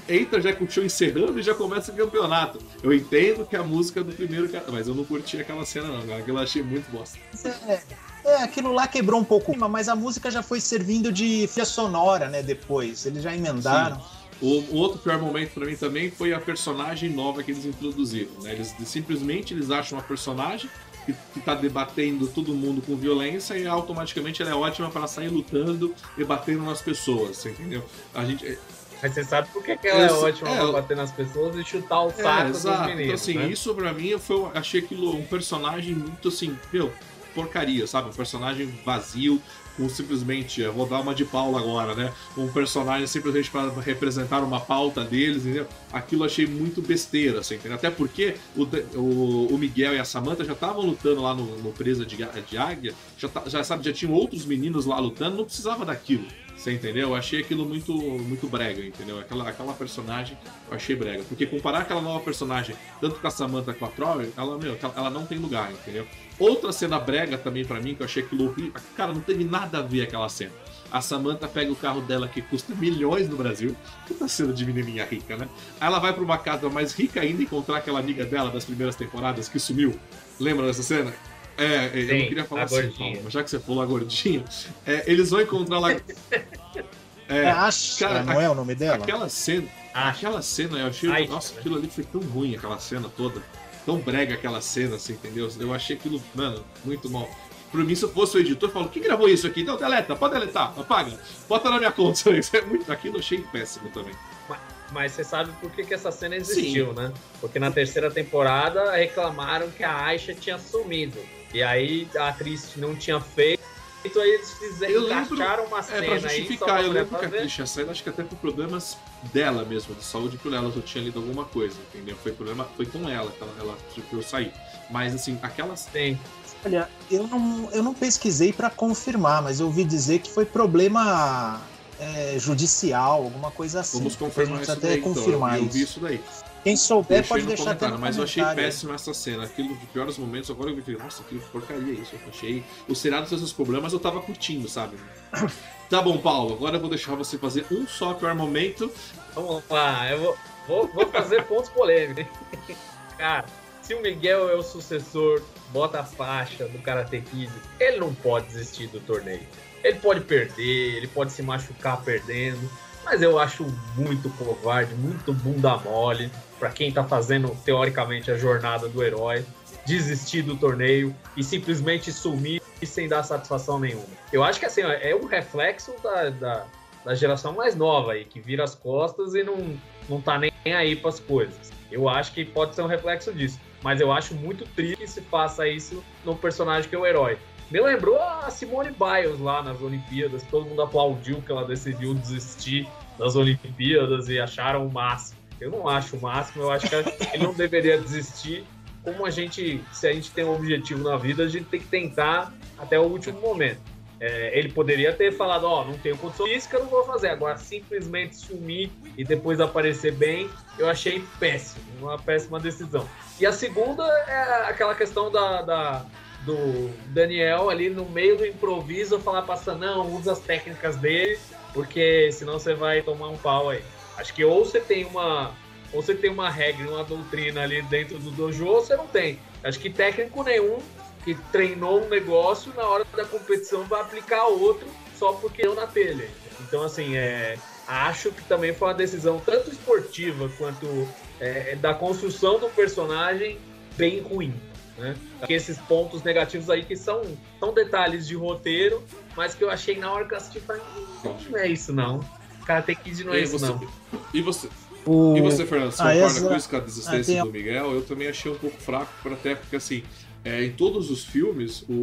Entra já com o show encerrando e já começa o campeonato. Eu entendo que a música do primeiro cara. Mas eu não curti aquela cena, não. Aquilo eu achei muito bosta. É, é, aquilo lá quebrou um pouco, mas a música já foi servindo de filha sonora, né? Depois. Eles já emendaram. O, o, outro pior momento para mim também foi a personagem nova que eles introduziram. Né? Eles simplesmente eles acham uma personagem que, que tá debatendo todo mundo com violência e automaticamente ela é ótima para sair lutando e batendo nas pessoas, entendeu? A gente é, mas você sabe por que, que ela é, é ótima é, pra bater nas pessoas e chutar o saco é, dos meninos. Então, assim, né? isso pra mim foi. Achei aquilo um personagem muito assim, meu, porcaria, sabe? Um personagem vazio, com simplesmente, eu vou dar uma de Paula agora, né? Um personagem simplesmente para representar uma pauta deles, entendeu? Aquilo achei muito besteira, assim, entendeu? Até porque o, o, o Miguel e a Samantha já estavam lutando lá no, no Presa de, de Águia, já, já sabe, já tinham outros meninos lá lutando, não precisava daquilo. Você entendeu? Eu achei aquilo muito, muito brega, entendeu? Aquela, aquela personagem eu achei brega. Porque comparar aquela nova personagem, tanto com a Samantha com a Troy, ela, meu, ela não tem lugar, entendeu? Outra cena brega também para mim, que eu achei aquilo horrível. Cara, não teve nada a ver aquela cena. A Samantha pega o carro dela que custa milhões no Brasil. Puta cena de menininha rica, né? Aí ela vai pra uma casa mais rica ainda encontrar aquela amiga dela das primeiras temporadas que sumiu. Lembra dessa cena? É, Sim, eu não queria falar assim, Paulo, mas já que você falou a gordinha, é, eles vão encontrar lá. É, é Acha, cara, não é o nome dela? Aquela cena, aquela cena, eu achei. Ai, nossa, aquilo ali foi tão ruim, aquela cena toda. Tão brega aquela cena, assim, entendeu? Eu achei aquilo, mano, muito mal. Pra mim, se eu fosse o editor, eu falo, quem gravou isso aqui? Não, deleta, pode deletar, apaga, bota na minha conta. Isso é muito, aquilo eu achei péssimo também. Mas, mas você sabe por que, que essa cena existiu, Sim. né? Porque na terceira temporada reclamaram que a Aisha tinha sumido. E aí a atriz não tinha feito aí eles fizeram, Eu lembro- encaixaram uma É, cena pra aí, justificar, só pra eu lembro que a fazer. Cris tinha saído, acho que até por problemas dela mesmo, de saúde por ela, eu tinha lido alguma coisa, entendeu? Foi problema, foi com ela que ela, ela eu saí. Mas assim, aquelas. Sim. Olha, eu não, eu não pesquisei para confirmar, mas eu ouvi dizer que foi problema é, judicial, alguma coisa assim. Vamos confirmar isso gente daí, até então. confirmar eu, eu vi isso daí. Quem souber pode deixar até mas eu achei péssima essa cena. Aquilo de piores momentos, agora eu me falei, nossa, que porcaria isso. Eu achei. O seriado tem seus problemas, eu tava curtindo, sabe? Tá bom, Paulo, agora eu vou deixar você fazer um só pior momento. Vamos lá, eu vou, vou, vou fazer pontos polêmicos. Cara, se o Miguel é o sucessor, bota a faixa do Karate Kid, ele não pode desistir do torneio. Ele pode perder, ele pode se machucar perdendo, mas eu acho muito covarde, muito bunda mole pra quem tá fazendo teoricamente a jornada do herói, desistir do torneio e simplesmente sumir sem dar satisfação nenhuma. Eu acho que assim, é um reflexo da, da, da geração mais nova aí, que vira as costas e não, não tá nem aí pras coisas. Eu acho que pode ser um reflexo disso. Mas eu acho muito triste que se faça isso no personagem que é o herói. Me lembrou a Simone Biles lá nas Olimpíadas, todo mundo aplaudiu que ela decidiu desistir das Olimpíadas e acharam o máximo. Eu não acho o máximo, eu acho que ele não deveria desistir. Como a gente, se a gente tem um objetivo na vida, a gente tem que tentar até o último momento. É, ele poderia ter falado, ó, não tenho condição física, não vou fazer. Agora, simplesmente sumir e depois aparecer bem, eu achei péssimo, uma péssima decisão. E a segunda é aquela questão da, da- do Daniel ali no meio do improviso falar pra Sam, não, usa as técnicas dele, porque senão você vai tomar um pau aí. Acho que ou você tem uma ou você tem uma regra, uma doutrina ali dentro do dojo, ou você não tem. Acho que técnico nenhum que treinou um negócio na hora da competição vai aplicar outro só porque deu na telha. Então, assim, é, acho que também foi uma decisão tanto esportiva quanto é, da construção do personagem bem ruim. Né? Esses pontos negativos aí que são, são detalhes de roteiro, mas que eu achei na hora que eu assisti, falei, "Hum, não é isso não. Karate Kid não é E isso você, não. e você, O- e você Fernando, você Ah, concorda essa- com isso, com a desistência ah, do Miguel? Eu também achei um pouco fraco, até porque assim, é, em todos os filmes, o,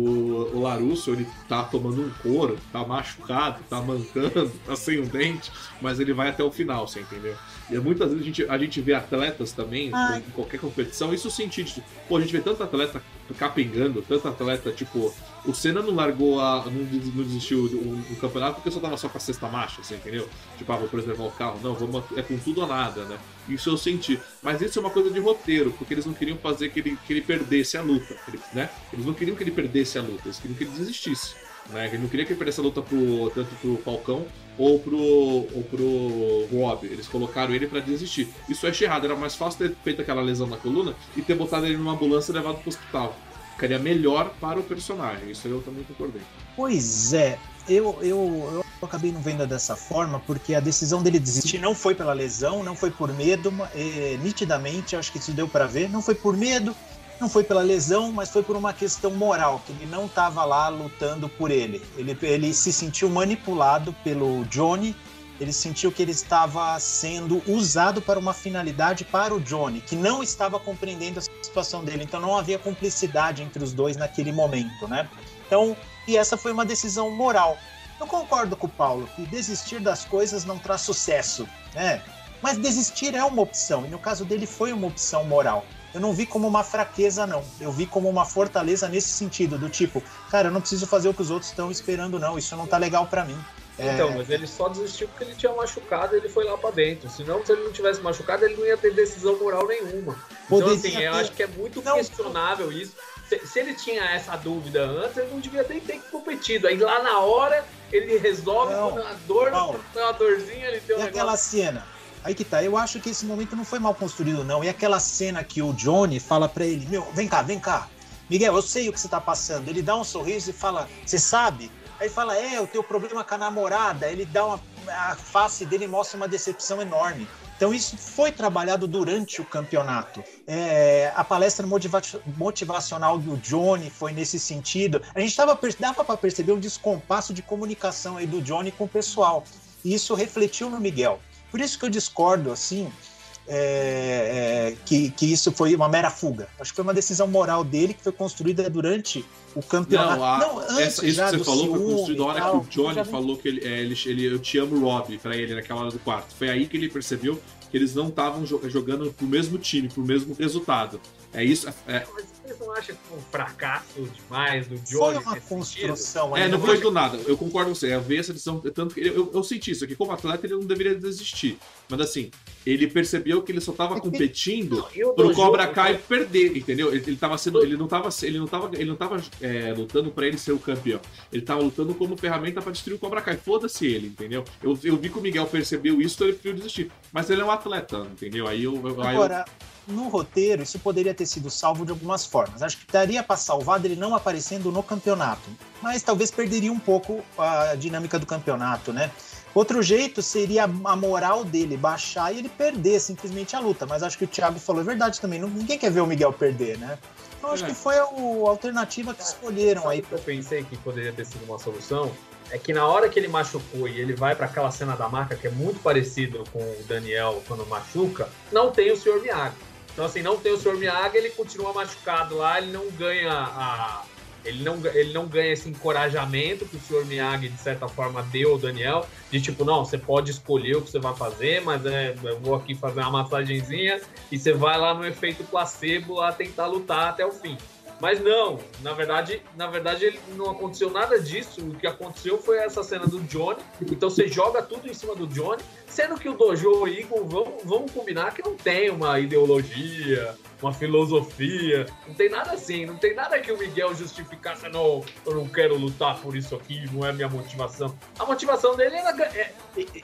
o Larusso ele tá tomando um couro, tá machucado, tá mancando, tá sem um dente, mas ele vai até o final, você entendeu? E muitas vezes a gente, a gente vê atletas também, Ah. em qualquer competição, isso eu senti, tipo, pô, a gente vê tanto atleta capengando, tanto atleta, tipo, o Senna não largou a. não, des- não desistiu do, do campeonato porque só tava só com a sexta marcha, você entendeu? Tipo, ah, vou preservar o carro. Não, vamos, é com tudo ou nada, né? Isso eu senti. Mas isso é uma coisa de roteiro, porque eles não queriam fazer que ele, que ele perdesse a luta, né? Eles não queriam que ele perdesse a luta, eles queriam que ele desistisse. Né? Ele não queria que ele perdesse a luta pro, tanto pro Falcão ou pro, ou pro Rob. Eles colocaram ele pra desistir. Isso achei errado. Era mais fácil ter feito aquela lesão na coluna e ter botado ele numa ambulância e levado pro hospital. Ficaria melhor para o personagem. Isso eu também concordei. Pois é, eu, eu, eu acabei não vendo dessa forma, porque a decisão dele desistir não foi pela lesão, não foi por medo, é, nitidamente, acho que isso deu para ver, não foi por medo, não foi pela lesão, mas foi por uma questão moral, que ele não estava lá lutando por ele. ele. Ele se sentiu manipulado pelo Johnny, ele sentiu que ele estava sendo usado para uma finalidade para o Johnny, que não estava compreendendo a situação dele, então não havia cumplicidade entre os dois naquele momento, né? Então, e essa foi uma decisão moral. Eu concordo com o Paulo que desistir das coisas não traz sucesso, né? Mas desistir é uma opção, e no caso dele foi uma opção moral. Eu não vi como uma fraqueza, não. Eu vi como uma fortaleza nesse sentido, do tipo, cara, eu não preciso fazer o que os outros estão esperando, não. Isso não tá legal para mim. É, Então, mas ele só desistiu porque ele tinha machucado e ele foi lá pra dentro. Senão, se ele não tivesse machucado, ele não ia ter decisão moral nenhuma. Então, Poderia assim, eu ter- acho que é muito Não. questionável isso. Se, se ele tinha essa dúvida antes, ele não devia nem ter competido. Aí lá na hora, ele resolve Não. quando a dor, tem uma dorzinha, ele tem um E aquela negócio. cena? Aí que tá, eu acho que esse momento não foi mal construído, não. E aquela cena que o Johnny fala pra ele: Meu, vem cá, vem cá. Miguel, eu sei o que você tá passando. Ele dá um sorriso e fala: Você sabe? Aí fala: É, o teu problema com a namorada. Ele dá uma. A face dele mostra uma decepção enorme. Então, isso foi trabalhado durante o campeonato. É, a palestra motiva- motivacional do Johnny foi nesse sentido. A gente tava, dava para perceber um descompasso de comunicação aí do Johnny com o pessoal. E isso refletiu no Miguel. Por isso que eu discordo, assim, é, é, que, que isso foi uma mera fuga. Acho que foi uma decisão moral dele que foi construída durante o campeonato. Não, a, não antes essa, isso que você falou foi construído na hora que o Johnny falou que ele, é, ele, ele, eu te amo, Rob, pra ele naquela hora do quarto. Foi aí que ele percebeu que eles não estavam jogando pro mesmo time, pro mesmo resultado. É isso. É... Mas vocês não acham que foi um fracasso demais do Johnny? Foi uma construção. É, não foi do nada. Eu concordo com você. Eu vi essa decisão. Tanto que eu, eu, eu, senti isso aqui. Como atleta, ele não deveria desistir. Mas assim, ele percebeu que ele só estava é competindo não, pro Cobra Kai perder, entendeu? Ele, ele tava sendo. Ele não estava ele não tava, ele não tava é, lutando para ele ser o campeão. Ele estava lutando como ferramenta para destruir o Cobra Kai. Foda-se ele, entendeu? Eu, eu vi que o Miguel percebeu isso, então ele preferiu desistir. Mas ele é um atleta, entendeu? Aí eu. Aí Agora, eu no roteiro, isso poderia ter sido salvo de algumas formas. Acho que daria para salvar dele não aparecendo no campeonato, mas talvez perderia um pouco a dinâmica do campeonato, né? Outro jeito seria a moral dele baixar e ele perder simplesmente a luta. Mas acho que o Thiago falou a verdade também. Ninguém quer ver o Miguel perder, né? Então acho é. que foi a, a, alternativa que escolheram aí. Eu pensei que poderia ter sido uma solução. É que na hora que ele machucou e ele vai para aquela cena da marca que é muito parecido com o Daniel quando machuca, não tem o Sr. Miyagi. Então, assim, não tem o Sr. Miyagi, ele continua machucado lá, ele não ganha a. Ele não, ele não ganha esse encorajamento que o Sr. Miyagi, de certa forma, deu ao Daniel, de tipo, não, você pode escolher o que você vai fazer, mas é, eu vou aqui fazer uma massagenzinha e você vai lá no efeito placebo a tentar lutar até o fim. Mas não, na verdade, na verdade não aconteceu nada disso. O que aconteceu foi essa cena do Johnny. Então você joga tudo em cima do Johnny, sendo que o Dojo e Eagle vamos, vamos combinar que não tem uma ideologia, uma filosofia, não tem nada assim, não tem nada que o Miguel justificasse, não, eu não quero lutar por isso aqui, não é minha motivação. A motivação dele era. É,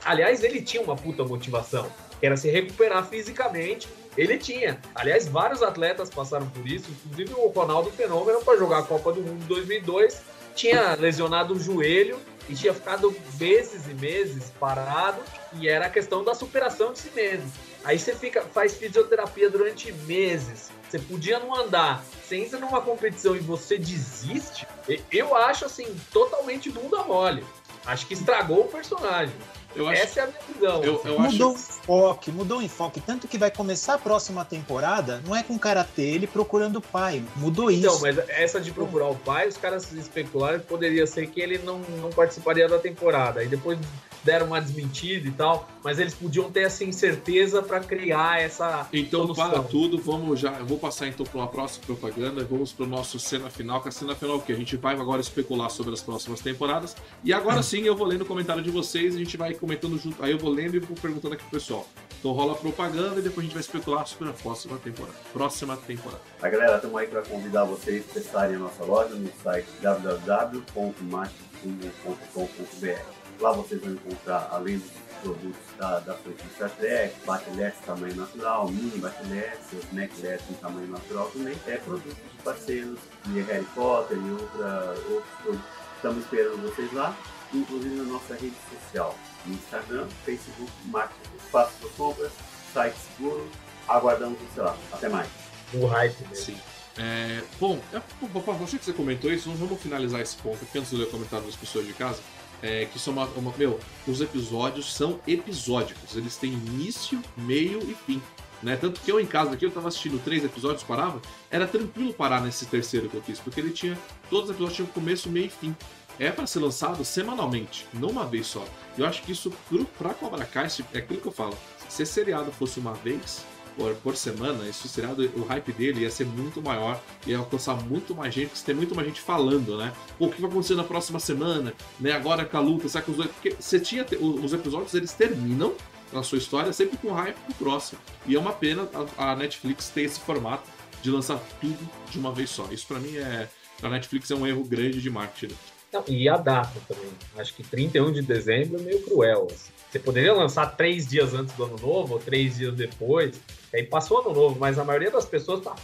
aliás, ele tinha uma puta motivação, que era se recuperar fisicamente ele tinha. Aliás, vários atletas passaram por isso, inclusive o Ronaldo Fenômeno para jogar a Copa do Mundo 2002 tinha lesionado o joelho e tinha ficado meses e meses parado e era a questão da superação de si mesmo. Aí você fica, faz fisioterapia durante meses. Você podia não andar, você entra numa competição e você desiste. Eu acho assim, totalmente bunda mole. Acho que estragou o personagem. Eu acho, Essa é a minha visão. Eu, eu mudou acho... o enfoque, mudou o enfoque. Tanto que vai começar a próxima temporada, não é com Karatê, ele procurando o pai. Mudou então, isso. Então, mas essa de procurar o pai, os caras especularam que poderia ser que ele não, não participaria da temporada. E depois deram uma desmentida e tal, mas eles podiam ter essa incerteza para criar essa. Então, solução. para tudo, vamos já. Eu vou passar então para uma próxima propaganda. Vamos para o nosso cena final, que a cena final que a gente vai agora especular sobre as próximas temporadas. E agora sim eu vou lendo o comentário de vocês, a gente vai comentando junto. Aí eu vou lendo e vou perguntando aqui pro pessoal. Então rola propaganda e depois a gente vai especular sobre a próxima temporada. Próxima temporada. A galera, estamos aí para convidar vocês a testarem a nossa loja no site www.marketing.com.br. Lá vocês vão encontrar, além dos produtos da, da franquia Star Trek, batiletes tamanho natural, mini batiletes, os necklets em tamanho natural também, é produtos de parceiros de Harry Potter e outra, outros produtos. Estamos esperando vocês lá, inclusive na nossa rede social, Instagram, Facebook, Marketing. Faça suas compras, site seguro, aguardamos você lá. Até mais. O hype, né? Sim. É, bom, é, por favor, que você comentou isso, vamos finalizar esse ponto aqui antes de ler o comentário das pessoas de casa é, que são uma, uma, Meu, os episódios são episódicos. Eles têm início, meio e fim. Né? Tanto que eu em casa aqui, eu tava assistindo três episódios, parava, era tranquilo parar nesse terceiro que eu fiz, porque ele tinha. Todos os episódios tinham começo, meio e fim. É para ser lançado semanalmente, não uma vez só. Eu acho que isso, pra Cobra Kai, é aquilo que eu falo. Se esse seriado fosse uma vez, por, por semana, esse seriado, o hype dele ia ser muito maior, ia alcançar muito mais gente, porque tem muito mais gente falando, né? Pô, o que vai acontecer na próxima semana, né? Agora com a luta, sabe que os dois. Porque você tinha. Os episódios eles terminam na sua história sempre com hype pro próximo. E é uma pena a, a Netflix ter esse formato de lançar tudo de uma vez só. Isso para mim é. A Netflix é um erro grande de marketing. Não, e a data também. Acho que 31 de dezembro é meio cruel. Assim. Você poderia lançar três dias antes do ano novo, ou três dias depois. Aí passou ano novo, mas a maioria das pessoas tá.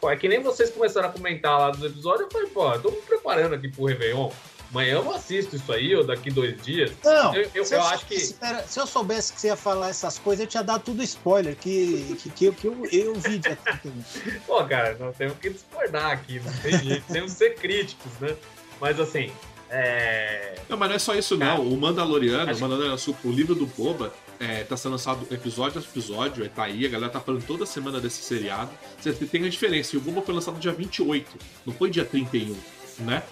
Pô, é que nem vocês começaram a comentar lá dos episódios. Eu falei, pô, eu tô me preparando aqui pro Réveillon. Amanhã eu assisto isso aí, ou daqui dois dias. Não, eu, eu, eu acho que. Espera, se eu soubesse que você ia falar essas coisas, eu tinha dado tudo spoiler, que, que, que, eu, que eu, eu vi Pô, cara, nós temos que discordar aqui, não tem jeito, temos que ser críticos, né? Mas assim, é... Não, mas não é só isso, Cara, não. O Mandaloriano, o, Mandaloriano, o livro do Boba, é, tá sendo lançado episódio a episódio, é, tá aí, a galera tá falando toda semana desse seriado. Você tem a diferença, e o Boba foi lançado dia 28, não foi dia 31, né?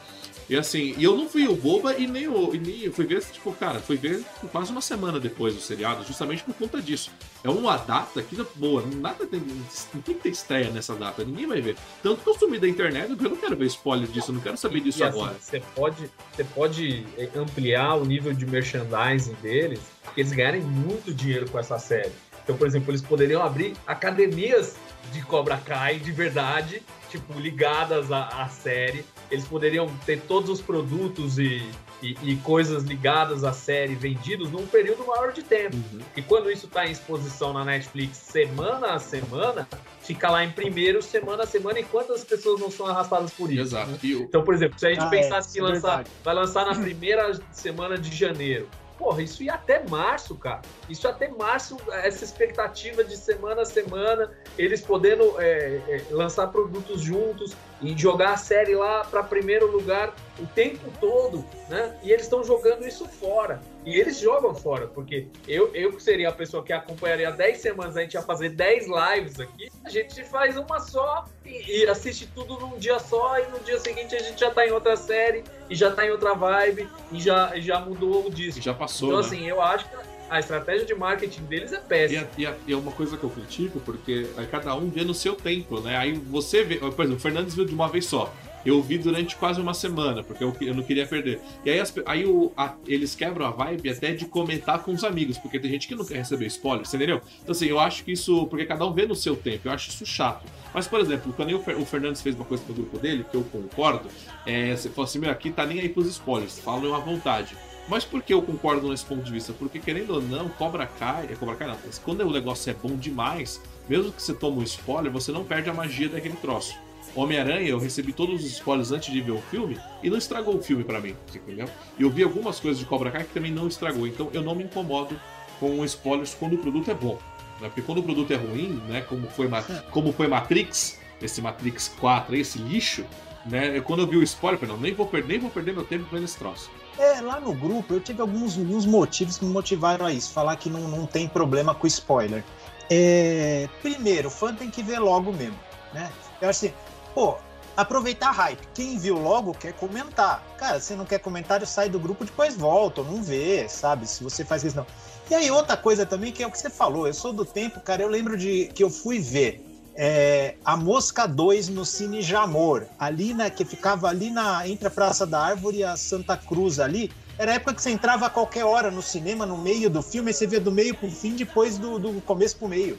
E assim, e eu não vi o Boba e nem o. E nem, eu fui ver, tipo, cara, fui ver quase uma semana depois do seriado, justamente por conta disso. É uma data que, boa, nada tem, não tem que ter estreia nessa data, ninguém vai ver. Tanto que eu sumi da internet, eu não quero ver spoiler disso, eu não quero saber disso e, assim, agora. Você pode, você pode eh, ampliar o nível de merchandising deles, porque eles ganharem muito dinheiro com essa série. Então, por exemplo, eles poderiam abrir academias de Cobra Kai de verdade, tipo, ligadas à, à série. Eles poderiam ter todos os produtos e, e, e, coisas ligadas à série vendidos num período maior de tempo. Uhum. E quando isso está em exposição na Netflix semana a semana, fica lá em primeiro, semana a semana, e quantas pessoas não são arrastadas por isso? Exato. Né? Então, por exemplo, se a gente ah, pensasse é, que é lançar, vai lançar na primeira semana de janeiro, porra, isso ia até março, cara. Isso até março, essa expectativa de semana a semana, eles podendo é, é, lançar produtos juntos e jogar a série lá para primeiro lugar o tempo todo, né? E eles estão jogando isso fora. E eles jogam fora, porque eu, eu que seria a pessoa que acompanharia 10 semanas, a gente ia fazer 10 lives aqui, a gente faz uma só e, e assiste tudo num dia só, e no dia seguinte a gente já tá em outra série, e já tá em outra vibe, e já, já mudou o disco. Já passou. Então, né? assim, eu acho que a estratégia de marketing deles é péssima. E, é, uma coisa que eu critico, porque cada um vê no seu tempo, né? Aí você vê, por exemplo, o Fernandes viu de uma vez só. Eu vi durante quase uma semana, porque eu, eu não queria perder. E aí, as, aí o, a, eles quebram a vibe até de comentar com os amigos, porque tem gente que não quer receber spoiler, você entendeu? Então, assim, eu acho que isso. Porque cada um vê no seu tempo, eu acho isso chato. Mas, por exemplo, quando o Fernandes fez uma coisa no grupo dele, que eu concordo, é, você falou assim: meu, aqui tá nem aí pros spoilers, falam à vontade. Mas por que eu concordo nesse ponto de vista? Porque, querendo ou não, Cobra Kai. É Cobra Kai não. Mas quando o negócio é bom demais, mesmo que você tome um spoiler, você não perde a magia daquele troço. Homem-Aranha, eu recebi todos os spoilers antes de ver o filme e não estragou o filme para mim, entendeu? E eu vi algumas coisas de Cobra Kai que também não estragou, então eu não me incomodo com spoilers quando o produto é bom. Né? Porque quando o produto é ruim, né, como foi, como foi Matrix, esse Matrix 4, esse lixo, né, quando eu vi o spoiler, eu falei, não, nem vou, perder, nem vou perder meu tempo vendo esse troço. É, lá no grupo eu tive alguns, alguns motivos que me motivaram a isso, falar que não, não tem problema com spoiler. É, primeiro, o fã tem que ver logo mesmo, né? Eu acho assim, pô, aproveitar a hype. Quem viu logo quer comentar. Cara, se não quer comentário, sai do grupo, depois volta, ou não vê, sabe? Se você faz não. E aí, outra coisa também, que é o que você falou, eu sou do tempo, cara, eu lembro de que eu fui ver é, a Mosca 2 no Cine Jamor, ali na, que ficava ali na, entre a Praça da Árvore e a Santa Cruz ali. Era a época que você entrava a qualquer hora no cinema, no meio do filme, e você via do meio pro fim, depois do, do começo pro meio.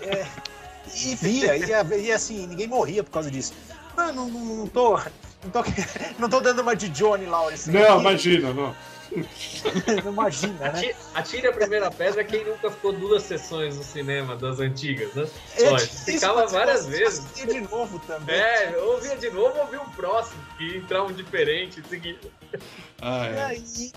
É, e via, e, e, assim, ninguém morria por causa disso. Não, não, não, tô, não, tô, não tô dando uma de Johnny Lawrence. Não, imagina, não. Imagina, né? Atire a primeira pedra quem nunca ficou duas sessões no cinema das antigas, né? É, ficava várias vezes. de novo também. É, ouvia de novo, ouvia um próximo, que entrava um diferente, seguinte. Ah, é. e,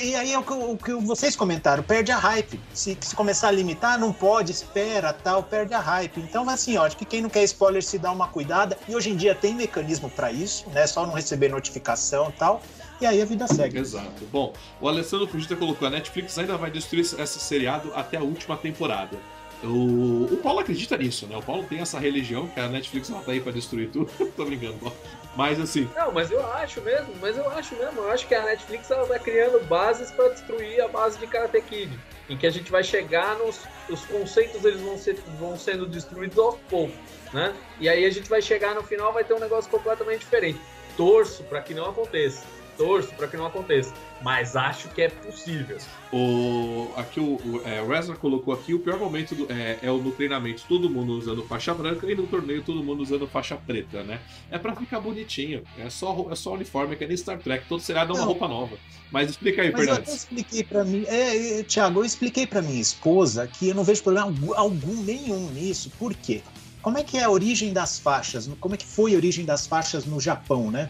e, aí é o que, o que, vocês comentaram, perde a hype. Se, se, começar a limitar, não pode, espera, tal, perde a hype. Então, assim, ó, acho que quem não quer spoiler se dá uma cuidada. E hoje em dia tem mecanismo para isso, né? Só não receber notificação e tal e aí a vida segue. Exato. Bom, o Alessandro Fugita colocou: a Netflix ainda vai destruir esse seriado até a última temporada. O, o Paulo acredita nisso, né? O Paulo tem essa religião que a Netflix não tá aí pra destruir tudo. Tô brincando, Paulo. Mas assim. Não, mas eu acho mesmo, mas eu acho mesmo. Eu acho que a Netflix ela tá criando bases para destruir a base de Karate Kid. Em que a gente vai chegar nos. Os conceitos eles vão, ser, vão sendo destruídos aos poucos, né? E aí a gente vai chegar no final, vai ter um negócio completamente diferente. Torço para que não aconteça torço para que não aconteça, mas acho que é possível. O, aqui o, o é, Wesley colocou aqui o pior momento do, é, é, o no treinamento todo mundo usando faixa branca e no torneio todo mundo usando faixa preta, né? É para ficar bonitinho, é só, é só uniforme, que é nem Star Trek, todo seriado é uma roupa nova. Mas explica aí, Fernandes. Eu expliquei para mim, é, é, Thiago, eu expliquei para minha esposa que eu não vejo problema algum nenhum nisso. Por quê? Como é que é a origem das faixas? Como é que foi a origem das faixas no Japão, né?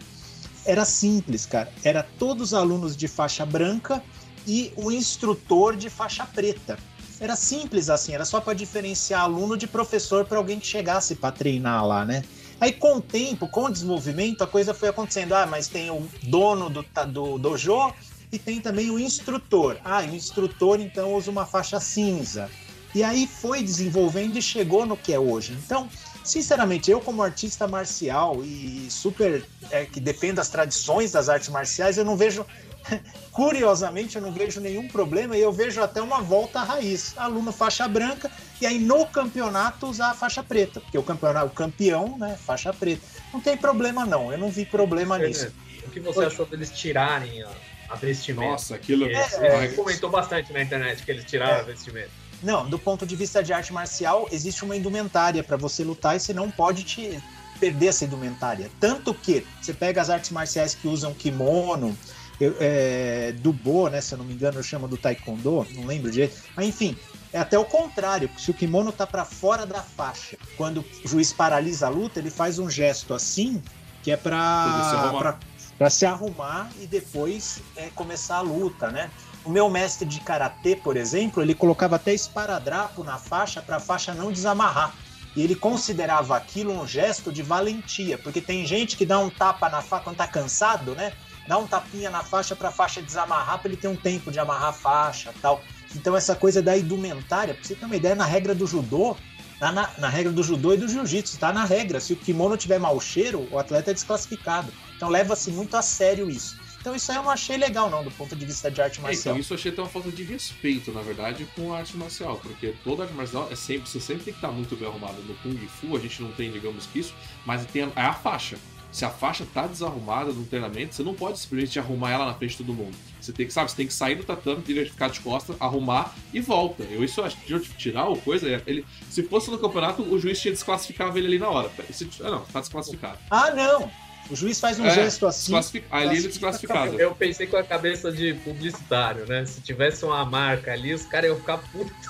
Era simples, cara. Era todos os alunos de faixa branca e o instrutor de faixa preta. Era simples assim, era só para diferenciar aluno de professor para alguém que chegasse para treinar lá, né? Aí com o tempo, com o desenvolvimento, a coisa foi acontecendo. Ah, mas tem o dono do, do dojo, e tem também o instrutor. Ah, o instrutor então usa uma faixa cinza. E aí foi desenvolvendo e chegou no que é hoje. Então, sinceramente, eu como artista marcial e super é, que defendo as tradições das artes marciais, eu não vejo curiosamente eu não vejo nenhum problema e eu vejo até uma volta à raiz. Aluno faixa branca e aí no campeonato usar a faixa preta, porque o campeonato, o campeão, né, faixa preta. Não tem problema não, eu não vi problema É, nisso. O que você achou deles tirarem a, a vestimenta? Nossa, aquilo. Ele, É, ele comentou bastante na internet que eles tiraram É. a vestimenta. Não, do ponto de vista de arte marcial, existe uma indumentária para você lutar e você não pode te perder essa indumentária. Tanto que você pega as artes marciais que usam kimono, eu, é, dubo, né? Se eu não me engano, eu chamo do taekwondo, não lembro direito. Mas enfim, é até o contrário. Se o kimono tá para fora da faixa, quando o juiz paralisa a luta, ele faz um gesto assim, que é Poder se arrumar. para para se arrumar e depois é, começar a luta, né? O meu mestre de karatê, por exemplo, ele colocava até esparadrapo na faixa para a faixa não desamarrar. E ele considerava aquilo um gesto de valentia, porque tem gente que dá um tapa na faixa quando tá cansado, né? Dá um tapinha na faixa para a faixa desamarrar, para ele ter um tempo de amarrar a faixa, tal. Então essa coisa da indumentária, pra você ter uma ideia, na regra do judô, tá na, na regra do judô e do jiu-jitsu, tá na regra. Se o kimono tiver mau cheiro, o atleta é desclassificado. Então leva-se muito a sério isso. Então isso aí eu não achei legal, não, do ponto de vista de arte É, marcial. então, isso eu achei até uma falta de respeito, na verdade, com a arte marcial, porque toda arte marcial é sempre, você sempre tem que estar muito bem arrumado. No Kung Fu a gente não tem, digamos que isso, mas tem a, é a faixa. Se a faixa tá desarrumada no treinamento, você não pode simplesmente arrumar ela na frente de todo mundo. Você tem que, sabe, você tem que sair do tatame, ficar de costas, arrumar e volta. Eu isso acho que tirar o coisa, é, ele, se fosse no campeonato, o juiz tinha desclassificado ele ali na hora. Se- ah, não, tá desclassificado. Ah, não! O juiz faz um É, gesto assim. Ali ele é desclassificado. Eu pensei com a cabeça de publicitário, né? Se tivesse uma marca ali, os caras iam ficar putos.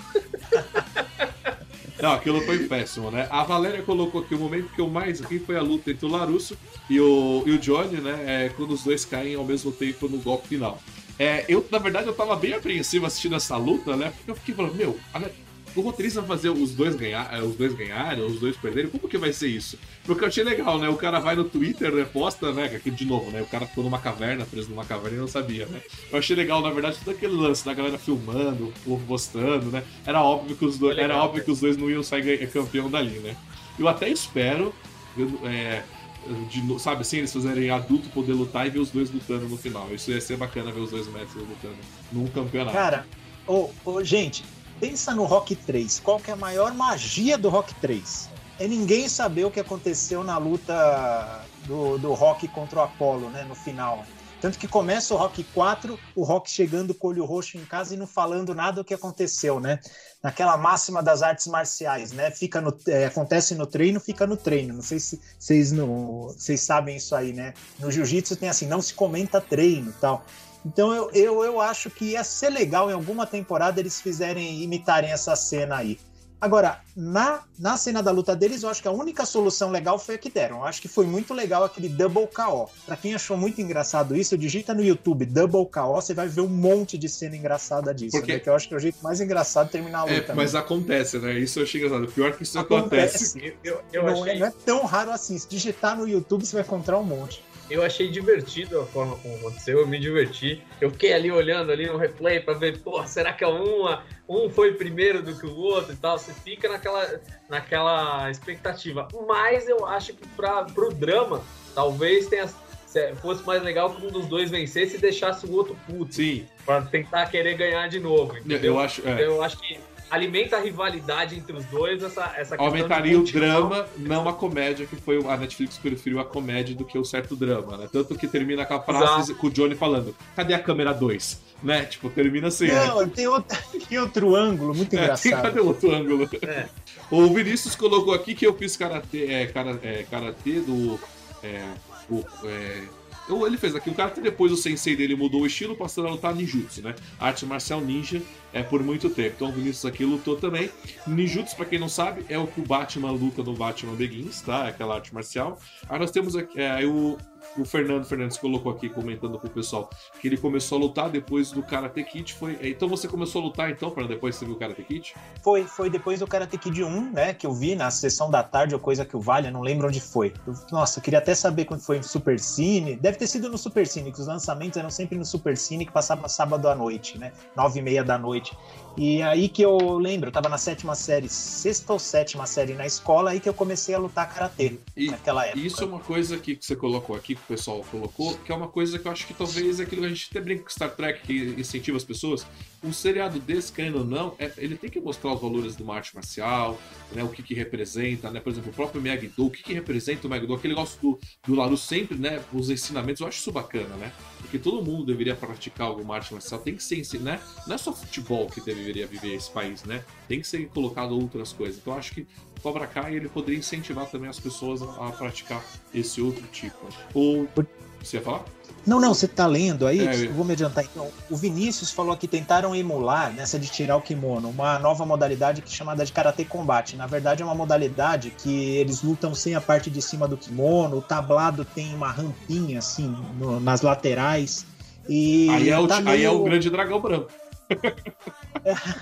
Não, aquilo foi péssimo, né? A Valéria colocou aqui o momento que eu mais ri foi a luta entre o Larusso e o, e o Johnny, né? É, quando os dois caem ao mesmo tempo no golpe final. É, eu, na verdade, eu tava bem apreensivo assistindo essa luta, né? Porque eu fiquei falando, meu, o roteirista vai fazer os dois ganhar, é, os dois ganharem, os dois perderem, como que vai ser isso? Porque eu achei legal, né? O cara vai no Twitter, né? Posta, né? que Aqui de novo, né? O cara ficou numa caverna, preso numa caverna e não sabia, né? Eu achei legal, na verdade, todo aquele lance da galera filmando, o povo postando, né? Era óbvio que os dois, legal, era óbvio né? que os dois não iam sair campeão dali, né? Eu até espero, é, de sabe assim, eles fazerem adulto poder lutar e ver os dois lutando no final. Isso ia ser bacana ver os dois mestres lutando num campeonato. Cara, ô, ô, gente, pensa no Rock 3. Qual que é a maior magia do Rock 3? É ninguém saber o que aconteceu na luta do, do Rock contra o Apollo, né? No final. Tanto que começa o Rock 4, o Rock chegando com o olho roxo em casa e não falando nada do que aconteceu, né? Naquela máxima das artes marciais, né? Fica no, é, acontece no treino, fica no treino. Não sei se vocês não, vocês sabem isso aí, né? No jiu-jitsu tem assim, não se comenta treino, tal. Então eu, eu, eu acho que ia ser legal em alguma temporada eles fizerem imitarem essa cena aí. Agora, na, na cena da luta deles, eu acho que a única solução legal foi a que deram. Eu acho que foi muito legal aquele Double KO. Pra quem achou muito engraçado isso, digita no YouTube Double KO, você vai ver um monte de cena engraçada disso. Porque- Né? Que eu acho que é o jeito mais engraçado de terminar a luta. É, mas né? acontece, né? Isso eu achei engraçado. O pior é que isso Acontece. acontece. Eu, eu, eu não, é, achei, não é tão raro assim. Se digitar no YouTube, você vai encontrar um monte. Eu achei divertido a forma como aconteceu, eu me diverti. Eu fiquei ali olhando ali no replay pra ver, pô, será que é uma, um foi primeiro do que o outro e tal? Você fica naquela, naquela expectativa. Mas eu acho que pra, pro drama, talvez tenha, se- fosse mais legal que um dos dois vencesse e deixasse o outro puto. Sim, Pra tentar querer ganhar de novo. Entendeu? eu acho. é. Então, eu acho que alimenta a rivalidade entre os dois, essa, essa questão Aumentaria o drama, não a comédia, que foi a Netflix preferiu a comédia do que o certo drama, né? Tanto que termina com a frase com o Johnny falando: cadê a câmera 2? Né? Tipo, termina assim. né? Não, tem outro, tem outro ângulo muito É, tem, engraçado. cadê o outro ângulo? É. O Vinícius colocou aqui que eu fiz karatê, é, cara, é, karatê do. É, o, é, eu- ele fez aqui o karatê, depois o sensei dele mudou o estilo, passando a lutar ninjutsu, né? Arte marcial ninja é, por muito tempo. Então o Vinícius aqui lutou também. Ninjutsu, pra quem não sabe, é o que o Batman luta no Batman Begins, tá? Aquela arte marcial. Aí nós temos aqui, é, o, o Fernando Fernandes colocou aqui, comentando pro pessoal, que ele começou a lutar depois do Karate Kid. Foi... Então você começou a lutar então, para depois você viu o Karate Kid? Foi, foi depois do Karate Kid 1, né? Que eu vi na sessão da tarde ou coisa que o vale, eu não lembro onde foi. Eu, nossa, eu queria até saber quando foi no Super Cine. Deve ter sido no Super Cine, que os lançamentos eram sempre no Super Cine, que passava sábado à noite, né? Nove e meia da noite. E aí que eu lembro, eu tava na sétima série, sexta ou sétima série na escola, aí que eu comecei a lutar karatê E naquela época. Isso é uma coisa que você colocou aqui, que o pessoal colocou, que é uma coisa que eu acho que talvez é aquilo que a gente até brinca com Star Trek, que incentiva as pessoas. Um seriado desse, querendo ou não, é- ele tem que mostrar os valores uma arte marcial, né, o que que representa, né? Por exemplo, o próprio Miyagi-Do, o que que representa o Miyagi-Do, aquele negócio do, do Laru sempre, né, os ensinamentos, eu acho isso bacana, né? Porque todo mundo deveria praticar alguma arte marcial, tem que ser, né? Não é só futebol que deveria viver esse país, né? Tem que ser colocado outras coisas. Então acho que Cobra Kai ele poderia incentivar também as pessoas a, a praticar esse outro tipo. Ou você ia falar? Não, não, você tá lendo aí? É, eu- vou me adiantar então. O Vinícius falou que tentaram emular, nessa de tirar o kimono, uma nova modalidade que é chamada de Karatê Combate. Na verdade, é uma modalidade que eles lutam sem a parte de cima do kimono, o tablado tem uma rampinha assim no- nas laterais. E aí, é o, tá aí é o meio- grande dragão branco.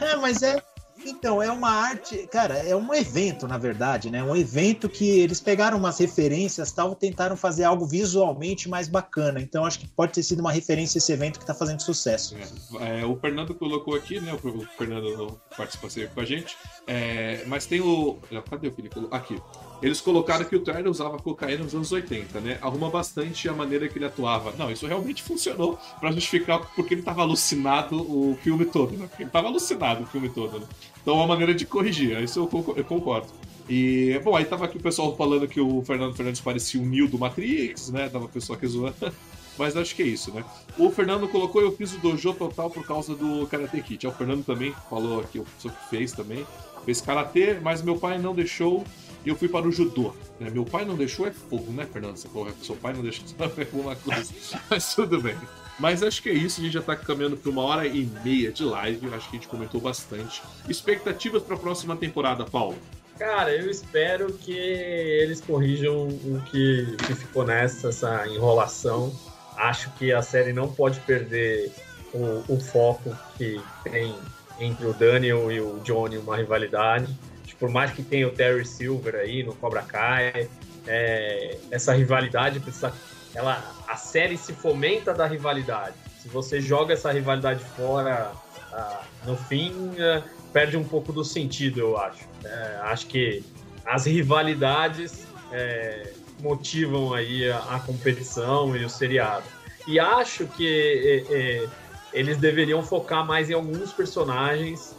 É, mas é. Então, é uma arte. Cara, é um evento, na verdade, né? Um evento que eles pegaram umas referências tal, tentaram fazer algo visualmente mais bacana. Então, acho que pode ter sido uma referência esse evento que tá fazendo sucesso. É, o Fernando colocou aqui, né? O Fernando não participa sempre com a gente. É, mas tem o. Cadê o que ele colocou? Aqui. Eles colocaram que o Tyler usava cocaína nos anos 80, né? Arruma bastante a maneira que ele atuava. Não, isso realmente funcionou pra justificar porque ele tava alucinado o filme todo, né? Porque ele tava alucinado o filme todo, né? Então é uma maneira de corrigir, isso eu concor- eu concordo. E, bom, aí tava aqui o pessoal falando que o Fernando Fernandes parecia o Neo do Matrix, né? Tava o pessoal aqui zoando. Mas acho que é isso, né? O Fernando colocou eu fiz o dojo total por causa do Karate Kid. É, O Fernando também falou aqui, o pessoa que fez também. Fez karatê, mas meu pai não deixou e eu fui para o judô. né? Meu pai não deixou é fogo, né, Fernando? Você falou, seu pai não deixou é alguma coisa. Mas tudo bem. Mas acho que é isso, a gente já tá caminhando para uma hora e meia de live. Acho que a gente comentou bastante. Expectativas para a próxima temporada, Paulo? Cara, eu espero que eles corrijam o que, que ficou nessa essa enrolação. Acho que a série não pode perder o, o foco que tem entre o Daniel e o Johnny, uma rivalidade. Por mais que tenha o Terry Silver aí no Cobra Kai, é, essa rivalidade precisa. Ela, a série se fomenta da rivalidade. Se você joga essa rivalidade fora, ah, no fim, ah, perde um pouco do sentido, eu acho. É, acho que as rivalidades é, motivam aí a, a competição e o seriado. E acho que é, eles deveriam focar mais em alguns personagens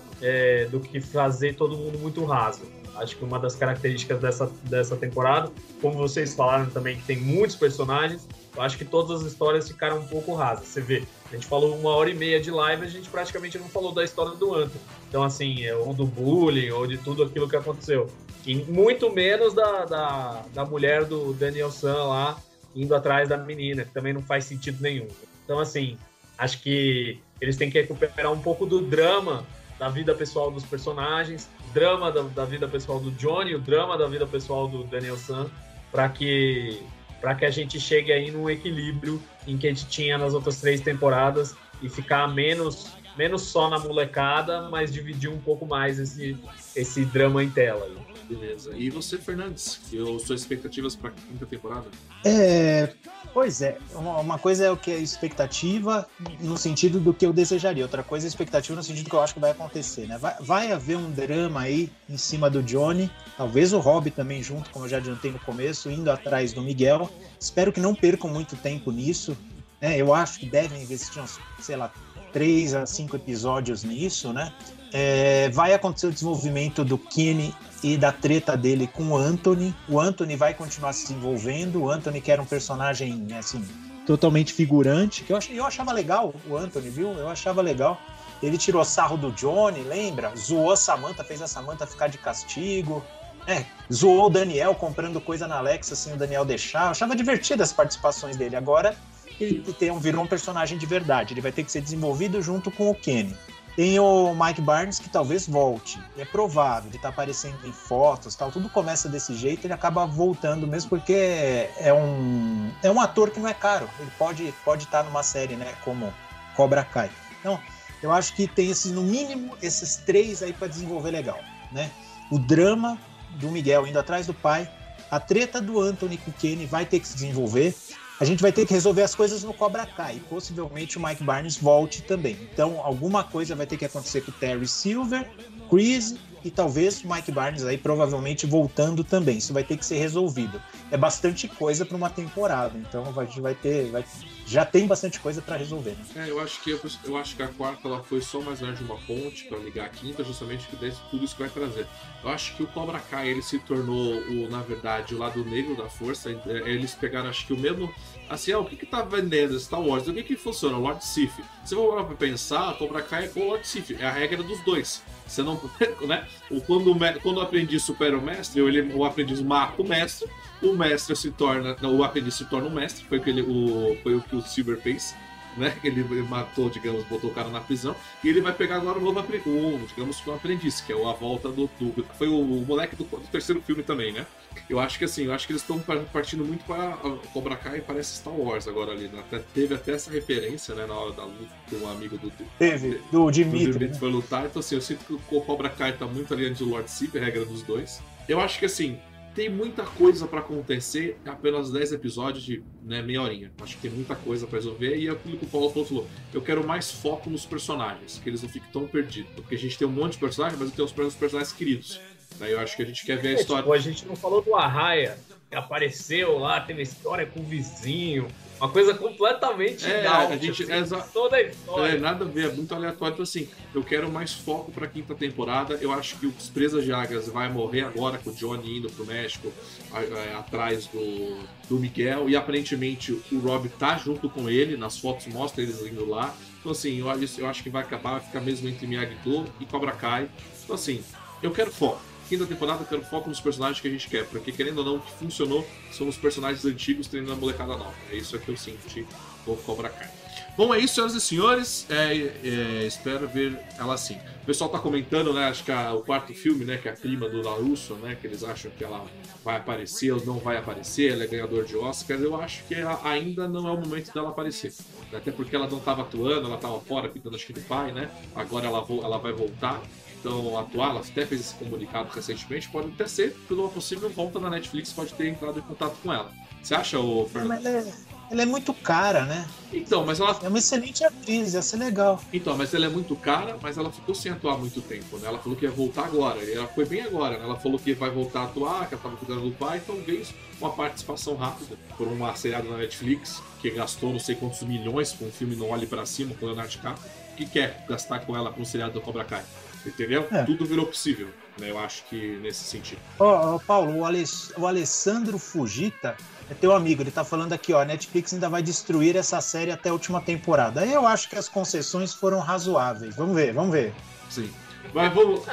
do que fazer todo mundo muito raso. Acho que uma das características dessa, dessa temporada, como vocês falaram também, que tem muitos personagens, eu acho que todas as histórias ficaram um pouco rasas. Você vê, a gente falou uma hora e meia de live, a gente praticamente não falou da história do Anthony. Então, assim, é, ou do bullying, ou de tudo aquilo que aconteceu. E muito menos da, da, da mulher do Daniel San lá, indo atrás da menina, que também não faz sentido nenhum. Então, assim, acho que eles têm que recuperar um pouco do drama da vida pessoal dos personagens, drama da, da vida pessoal do Johnny, o drama da vida pessoal do Daniel San, para que para que a gente chegue aí num equilíbrio em que a gente tinha nas outras três temporadas e ficar menos menos só na molecada, mas dividir um pouco mais esse esse drama em tela. aí. Beleza. E você, Fernandes? Eu, suas expectativas para a quinta temporada? É, pois é, uma, coisa é o que é expectativa no sentido do que eu desejaria, outra coisa é expectativa no sentido do que eu acho que vai acontecer, né? Vai, vai haver um drama aí em cima do Johnny, talvez o Rob também junto, como eu já adiantei no começo, indo atrás do Miguel. Espero que não percam muito tempo nisso, né? Eu acho que devem investir uns, sei lá, três a cinco episódios nisso, né? É, vai acontecer o desenvolvimento do Kenny e da treta dele com o Anthony. O Anthony vai continuar se desenvolvendo. O Anthony, que era um personagem, assim, totalmente figurante, que eu, ach, eu achava legal o Anthony, viu? Eu achava legal. Ele tirou sarro do Johnny, lembra? Zoou a Samantha, fez a Samantha ficar de castigo. É, zoou o Daniel comprando coisa na Alexa sem o Daniel deixar. Eu achava divertido as participações dele. Agora ele tem, virou um personagem de verdade. Ele vai ter que ser desenvolvido junto com o Kenny. Tem o Mike Barnes que talvez volte. É provável, ele tá aparecendo em fotos, tal, tudo começa desse jeito, ele acaba voltando mesmo porque é um é um ator que não é caro. Ele pode pode estar numa série, né, como Cobra Kai. Então, eu acho que tem esses no mínimo esses três aí para desenvolver legal, né? O drama do Miguel indo atrás do pai, a treta do Anthony com o Kenny vai ter que se desenvolver a gente vai ter que resolver as coisas no Cobra Kai. E possivelmente o Mike Barnes volte também. Então, alguma coisa vai ter que acontecer com o Terry Silver, Chris e talvez o Mike Barnes aí provavelmente voltando também. Isso vai ter que ser resolvido. É bastante coisa para uma temporada. Então, a gente vai ter. Vai, já tem bastante coisa para resolver. Né? É, eu acho que eu, acho que a quarta ela foi só mais de uma ponte para ligar a quinta, justamente que desse tudo isso que vai trazer. Eu acho que o Cobra Kai ele se tornou o, na verdade, o lado negro da força. É, eles pegaram, acho que o mesmo, assim, ah, o que que tá vendendo Star Wars? O que que funciona? O Lord Sif. Se eu for para pensar, Cobra Kai é o Lord Sif, é a regra dos dois. Você não, né? Quando, quando o aprendiz supera o mestre, ele, o aprendiz mata o mestre o mestre se torna. Não, o aprendiz se torna um mestre, foi o que, ele, o, foi o, que o Silver fez. Né? Ele matou, digamos, botou o cara na prisão. E ele vai pegar agora o novo aprendiz, digamos, o aprendiz, que é a volta do. do foi o, o moleque do, do, terceiro filme também, né? Eu acho que assim, eu acho que eles estão partindo muito para Cobra Kai parece Star Wars agora ali. Né? Até, teve até essa referência, né, na hora da luta com um amigo do. Teve, do Dimitri. Do Dimitri foi lutar. Então, assim, eu sinto que o Cobra Kai tá muito ali antes do Lord a regra dos dois. Eu acho que assim, tem muita coisa para acontecer, apenas 10 episódios de né, meia horinha. Acho que tem muita coisa para resolver. E é aquilo que o Paulo falou, eu quero mais foco nos personagens, que eles não fiquem tão perdidos. Porque a gente tem um monte de personagens, mas tem os personagens queridos. Daí eu acho que a gente quer ver a é, história. Tipo, a gente não falou do Arraia, que apareceu lá, teve história com o vizinho. Uma coisa completamente é, a gente, assim, é, toda a história. É, nada a ver, é muito aleatório. Então, assim, eu quero mais foco pra quinta temporada. Eu acho que os Presas de Águias vai morrer agora com o Johnny indo pro México, é, atrás do, do Miguel. E aparentemente o Rob tá junto com ele, nas fotos mostra eles indo lá. Então, assim, eu, eu acho que vai acabar, vai ficar mesmo entre Miyagi-Do e Cobra Kai. Então, assim, eu quero foco quinta temporada quero foco nos personagens que a gente quer, porque querendo ou não, o que funcionou são os personagens antigos treinando a molecada nova. É isso que eu senti com Cobra Kai. Bom, é isso, senhoras e senhores. É, é, espero ver ela assim. O pessoal tá comentando, né? Acho que a, o quarto filme, né? Que é a prima do Larusso, né? Que eles acham que ela vai aparecer ou não vai aparecer. Ela é ganhadora de Oscar. Eu acho que ainda não é o momento dela aparecer. Até porque ela não estava atuando, ela estava fora, cuidando acho que do pai, né? Agora ela, ela vai voltar então atuar, ela até fez esse comunicado recentemente, pode até ser por uma possível volta na Netflix, pode ter entrado em contato com ela. Você acha, o Fernando? Ela é, ela é muito cara, né? Então, mas ela. É uma excelente atriz, ia ser legal. Então, mas ela é muito cara, mas ela ficou sem atuar muito tempo, né? Ela falou que ia voltar agora. E ela foi bem agora, né? Ela falou que vai voltar a atuar, que ela tava cuidando do pai, talvez uma participação rápida por uma seriada na Netflix, que gastou não sei quantos milhões com um filme Não Olhe para Cima, com Leonardo DiCaprio. que quer gastar com ela com um seriado do Cobra Kai? Entendeu? É. Tudo virou possível, né? Eu acho que nesse sentido. Ó, oh, oh, Paulo, o, Aless o Alessandro Fujita é teu amigo, ele tá falando aqui, ó, a Netflix ainda vai destruir essa série até a última temporada. Eu acho que as concessões foram razoáveis. Vamos ver, vamos ver. Sim. Mas vamos.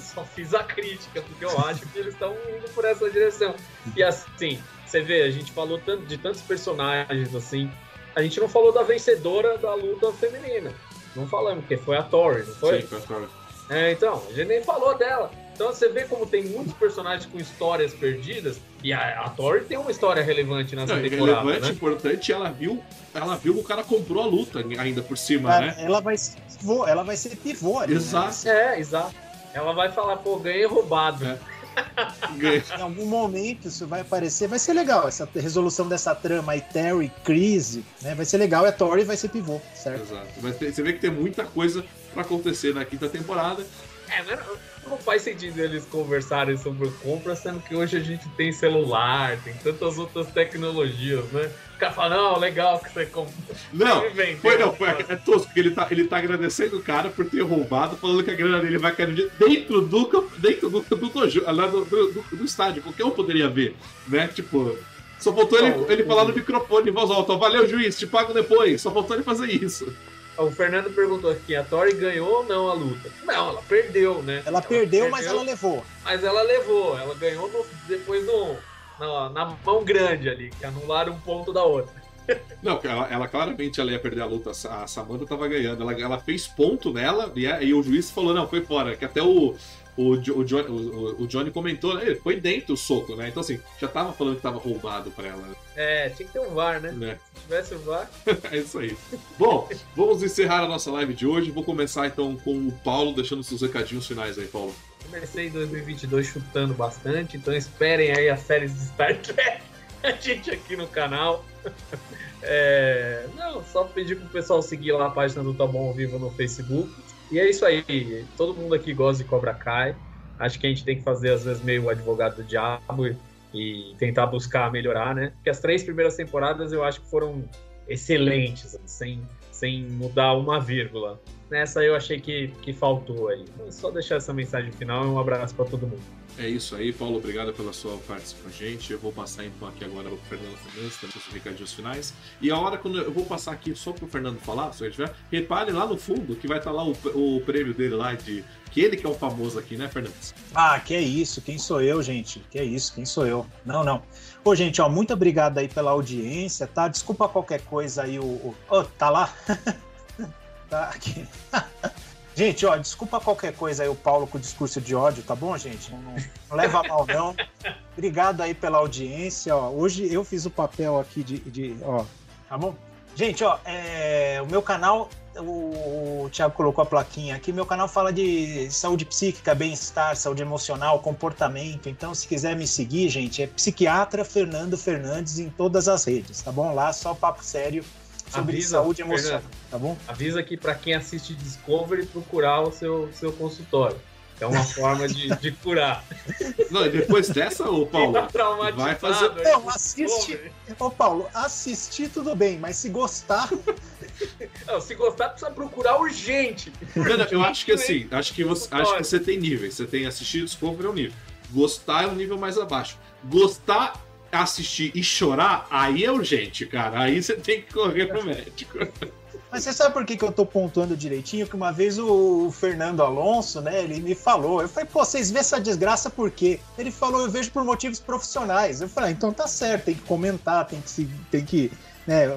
só fiz a crítica, porque eu acho que eles estão indo por essa direção. E assim, você vê, a gente falou tanto de tantos personagens assim. A gente não falou da vencedora da luta feminina. Não falamos, porque foi a Tori, não foi? Sim, foi a Tori. É, então, a gente nem falou dela. Então você vê como tem muitos personagens com histórias perdidas e a, a Tori tem uma história relevante nessa não, temporada. Relevante, né? importante, ela viu, ela viu que o cara comprou a luta ainda por cima, né? Ela vai ser pivô, ela vai ser pivô ali, né? Exato. Né? É, exato. Ela vai falar, pô, ganhei roubado. É. em algum momento isso vai aparecer, vai ser legal. Essa resolução dessa trama aí, Terry, crise, né? Vai ser legal e a Tori vai ser pivô, certo? Exato. Ter, você vê que tem muita coisa para acontecer na quinta temporada. É, mas não faz sentido eles conversarem sobre compra, sendo que hoje a gente tem celular, tem tantas outras tecnologias, né? O cara fala, não, legal que você comprou. Não, foi não, foi, é tosco, porque ele tá, ele tá agradecendo o cara por ter roubado, falando que a grana dele vai cair dentro do dentro do, do, do, do, do, estádio, qualquer um poderia ver, né? Tipo, só faltou ele, ele falar no microfone em voz alta, valeu juiz, te pago depois, só faltou ele fazer isso. O Fernando perguntou aqui, a Tori ganhou ou não a luta? Não, ela perdeu, né? Ela, ela perdeu, perdeu, mas ela levou. Mas ela levou, ela ganhou no, depois no, na, na, mão grande ali, que anularam um ponto da outra. Não, ela, ela claramente ela ia perder a luta. A Samantha tava ganhando. Ela, ela fez ponto nela e, e o juiz falou: não, foi fora. Que até o, o, o, Johnny, o, o Johnny comentou, né? Foi dentro o soco, né? Então, assim, já tava falando que tava roubado pra ela. É, tinha que ter um VAR, né? É. Se tivesse um VAR. é isso aí. Bom, vamos encerrar a nossa live de hoje. Vou começar então com o Paulo, deixando seus recadinhos finais aí, Paulo. Comecei em 2022 chutando bastante, então esperem aí as séries de Star Trek. A gente aqui no canal. É... Não, só pedir pro pessoal seguir lá a página do Tá Bom Vivo no Facebook e é isso aí. Todo mundo aqui gosta de Cobra Kai. Acho que a gente tem que fazer, às vezes, meio advogado do diabo e, tentar buscar melhorar, né? Porque as três primeiras temporadas eu acho que foram excelentes, sem, sem mudar uma vírgula. Nessa eu achei que, que faltou aí. Então, só deixar essa mensagem final e um abraço para todo mundo. É isso aí, Paulo. Obrigado pela sua participação com a gente. Eu vou passar então aqui agora para o Fernando Fernandes, também seus recadinhos finais. E a hora quando eu vou passar aqui só para o Fernando falar, se ele tiver, repare lá no fundo que vai estar tá lá o, o prêmio dele lá de. Que ele que é o famoso aqui, né, Fernandes? Ah, que é isso. Quem sou eu, gente? Que é isso, quem sou eu? Não, não. Pô, gente, ó, muito obrigado aí pela audiência, tá? Desculpa qualquer coisa aí, o. o... Oh, tá lá? tá aqui. Gente, ó, desculpa qualquer coisa aí o Paulo com o discurso de ódio, tá bom, gente? Não, não leva mal, não. Obrigado aí pela audiência, ó. Hoje eu fiz o papel aqui de, de ó, tá bom? Gente, ó, é, o meu canal, o, o Thiago colocou a plaquinha aqui, meu canal fala de saúde psíquica, bem-estar, saúde emocional, comportamento. Então, se quiser me seguir, gente, é psiquiatra Fernando Fernandes em todas as redes, tá bom? Lá só papo sério sobre Avisa, saúde emocional, tá bom? Avisa aqui para quem assiste Discovery procurar o seu, seu consultório. É uma forma de, de curar. Não, e depois dessa, ô Paulo, tá vai fazer. Não, assiste. Ô Paulo, assistir tudo bem, mas se gostar. Não, se gostar, precisa procurar urgente. Não, não, eu acho que assim, acho que, você, acho que você tem níveis. Você tem assistir Discovery é um nível. Gostar é um nível mais abaixo. Gostar assistir e chorar, aí é urgente, cara. Aí você tem que correr pro médico. Mas você sabe por que, que eu tô pontuando direitinho? Que uma vez o Fernando Alonso, né, ele me falou. Eu falei, pô, vocês vê essa desgraça por quê? Ele falou, eu vejo por motivos profissionais. Eu falei, ah, então tá certo, tem que comentar, tem que, tem que né,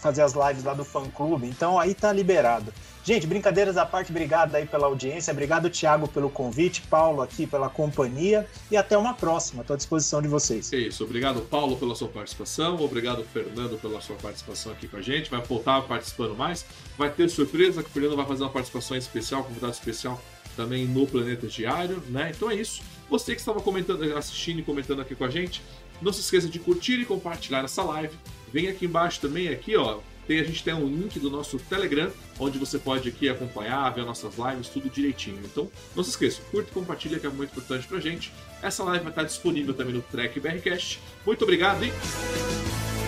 fazer as lives lá do fã clube. Então aí tá liberado. Gente, brincadeiras à parte, obrigado aí pela audiência, obrigado Thiago pelo convite, Paulo aqui pela companhia e até uma próxima. Estou à disposição de vocês. É isso, obrigado Paulo pela sua participação, obrigado Fernando pela sua participação aqui com a gente. Vai voltar participando mais, vai ter surpresa que o Fernando vai fazer uma participação especial, convidado especial também no Planeta Diário, né? Então é isso. Você que estava comentando, assistindo e comentando aqui com a gente, não se esqueça de curtir e compartilhar essa live. Vem aqui embaixo também, aqui ó, tem, a gente tem um link do nosso Telegram, onde você pode aqui acompanhar, ver nossas lives, tudo direitinho. Então, não se esqueça, curta e compartilha, que é muito importante pra gente. Essa live vai estar disponível também no Track BRCast. Muito obrigado e.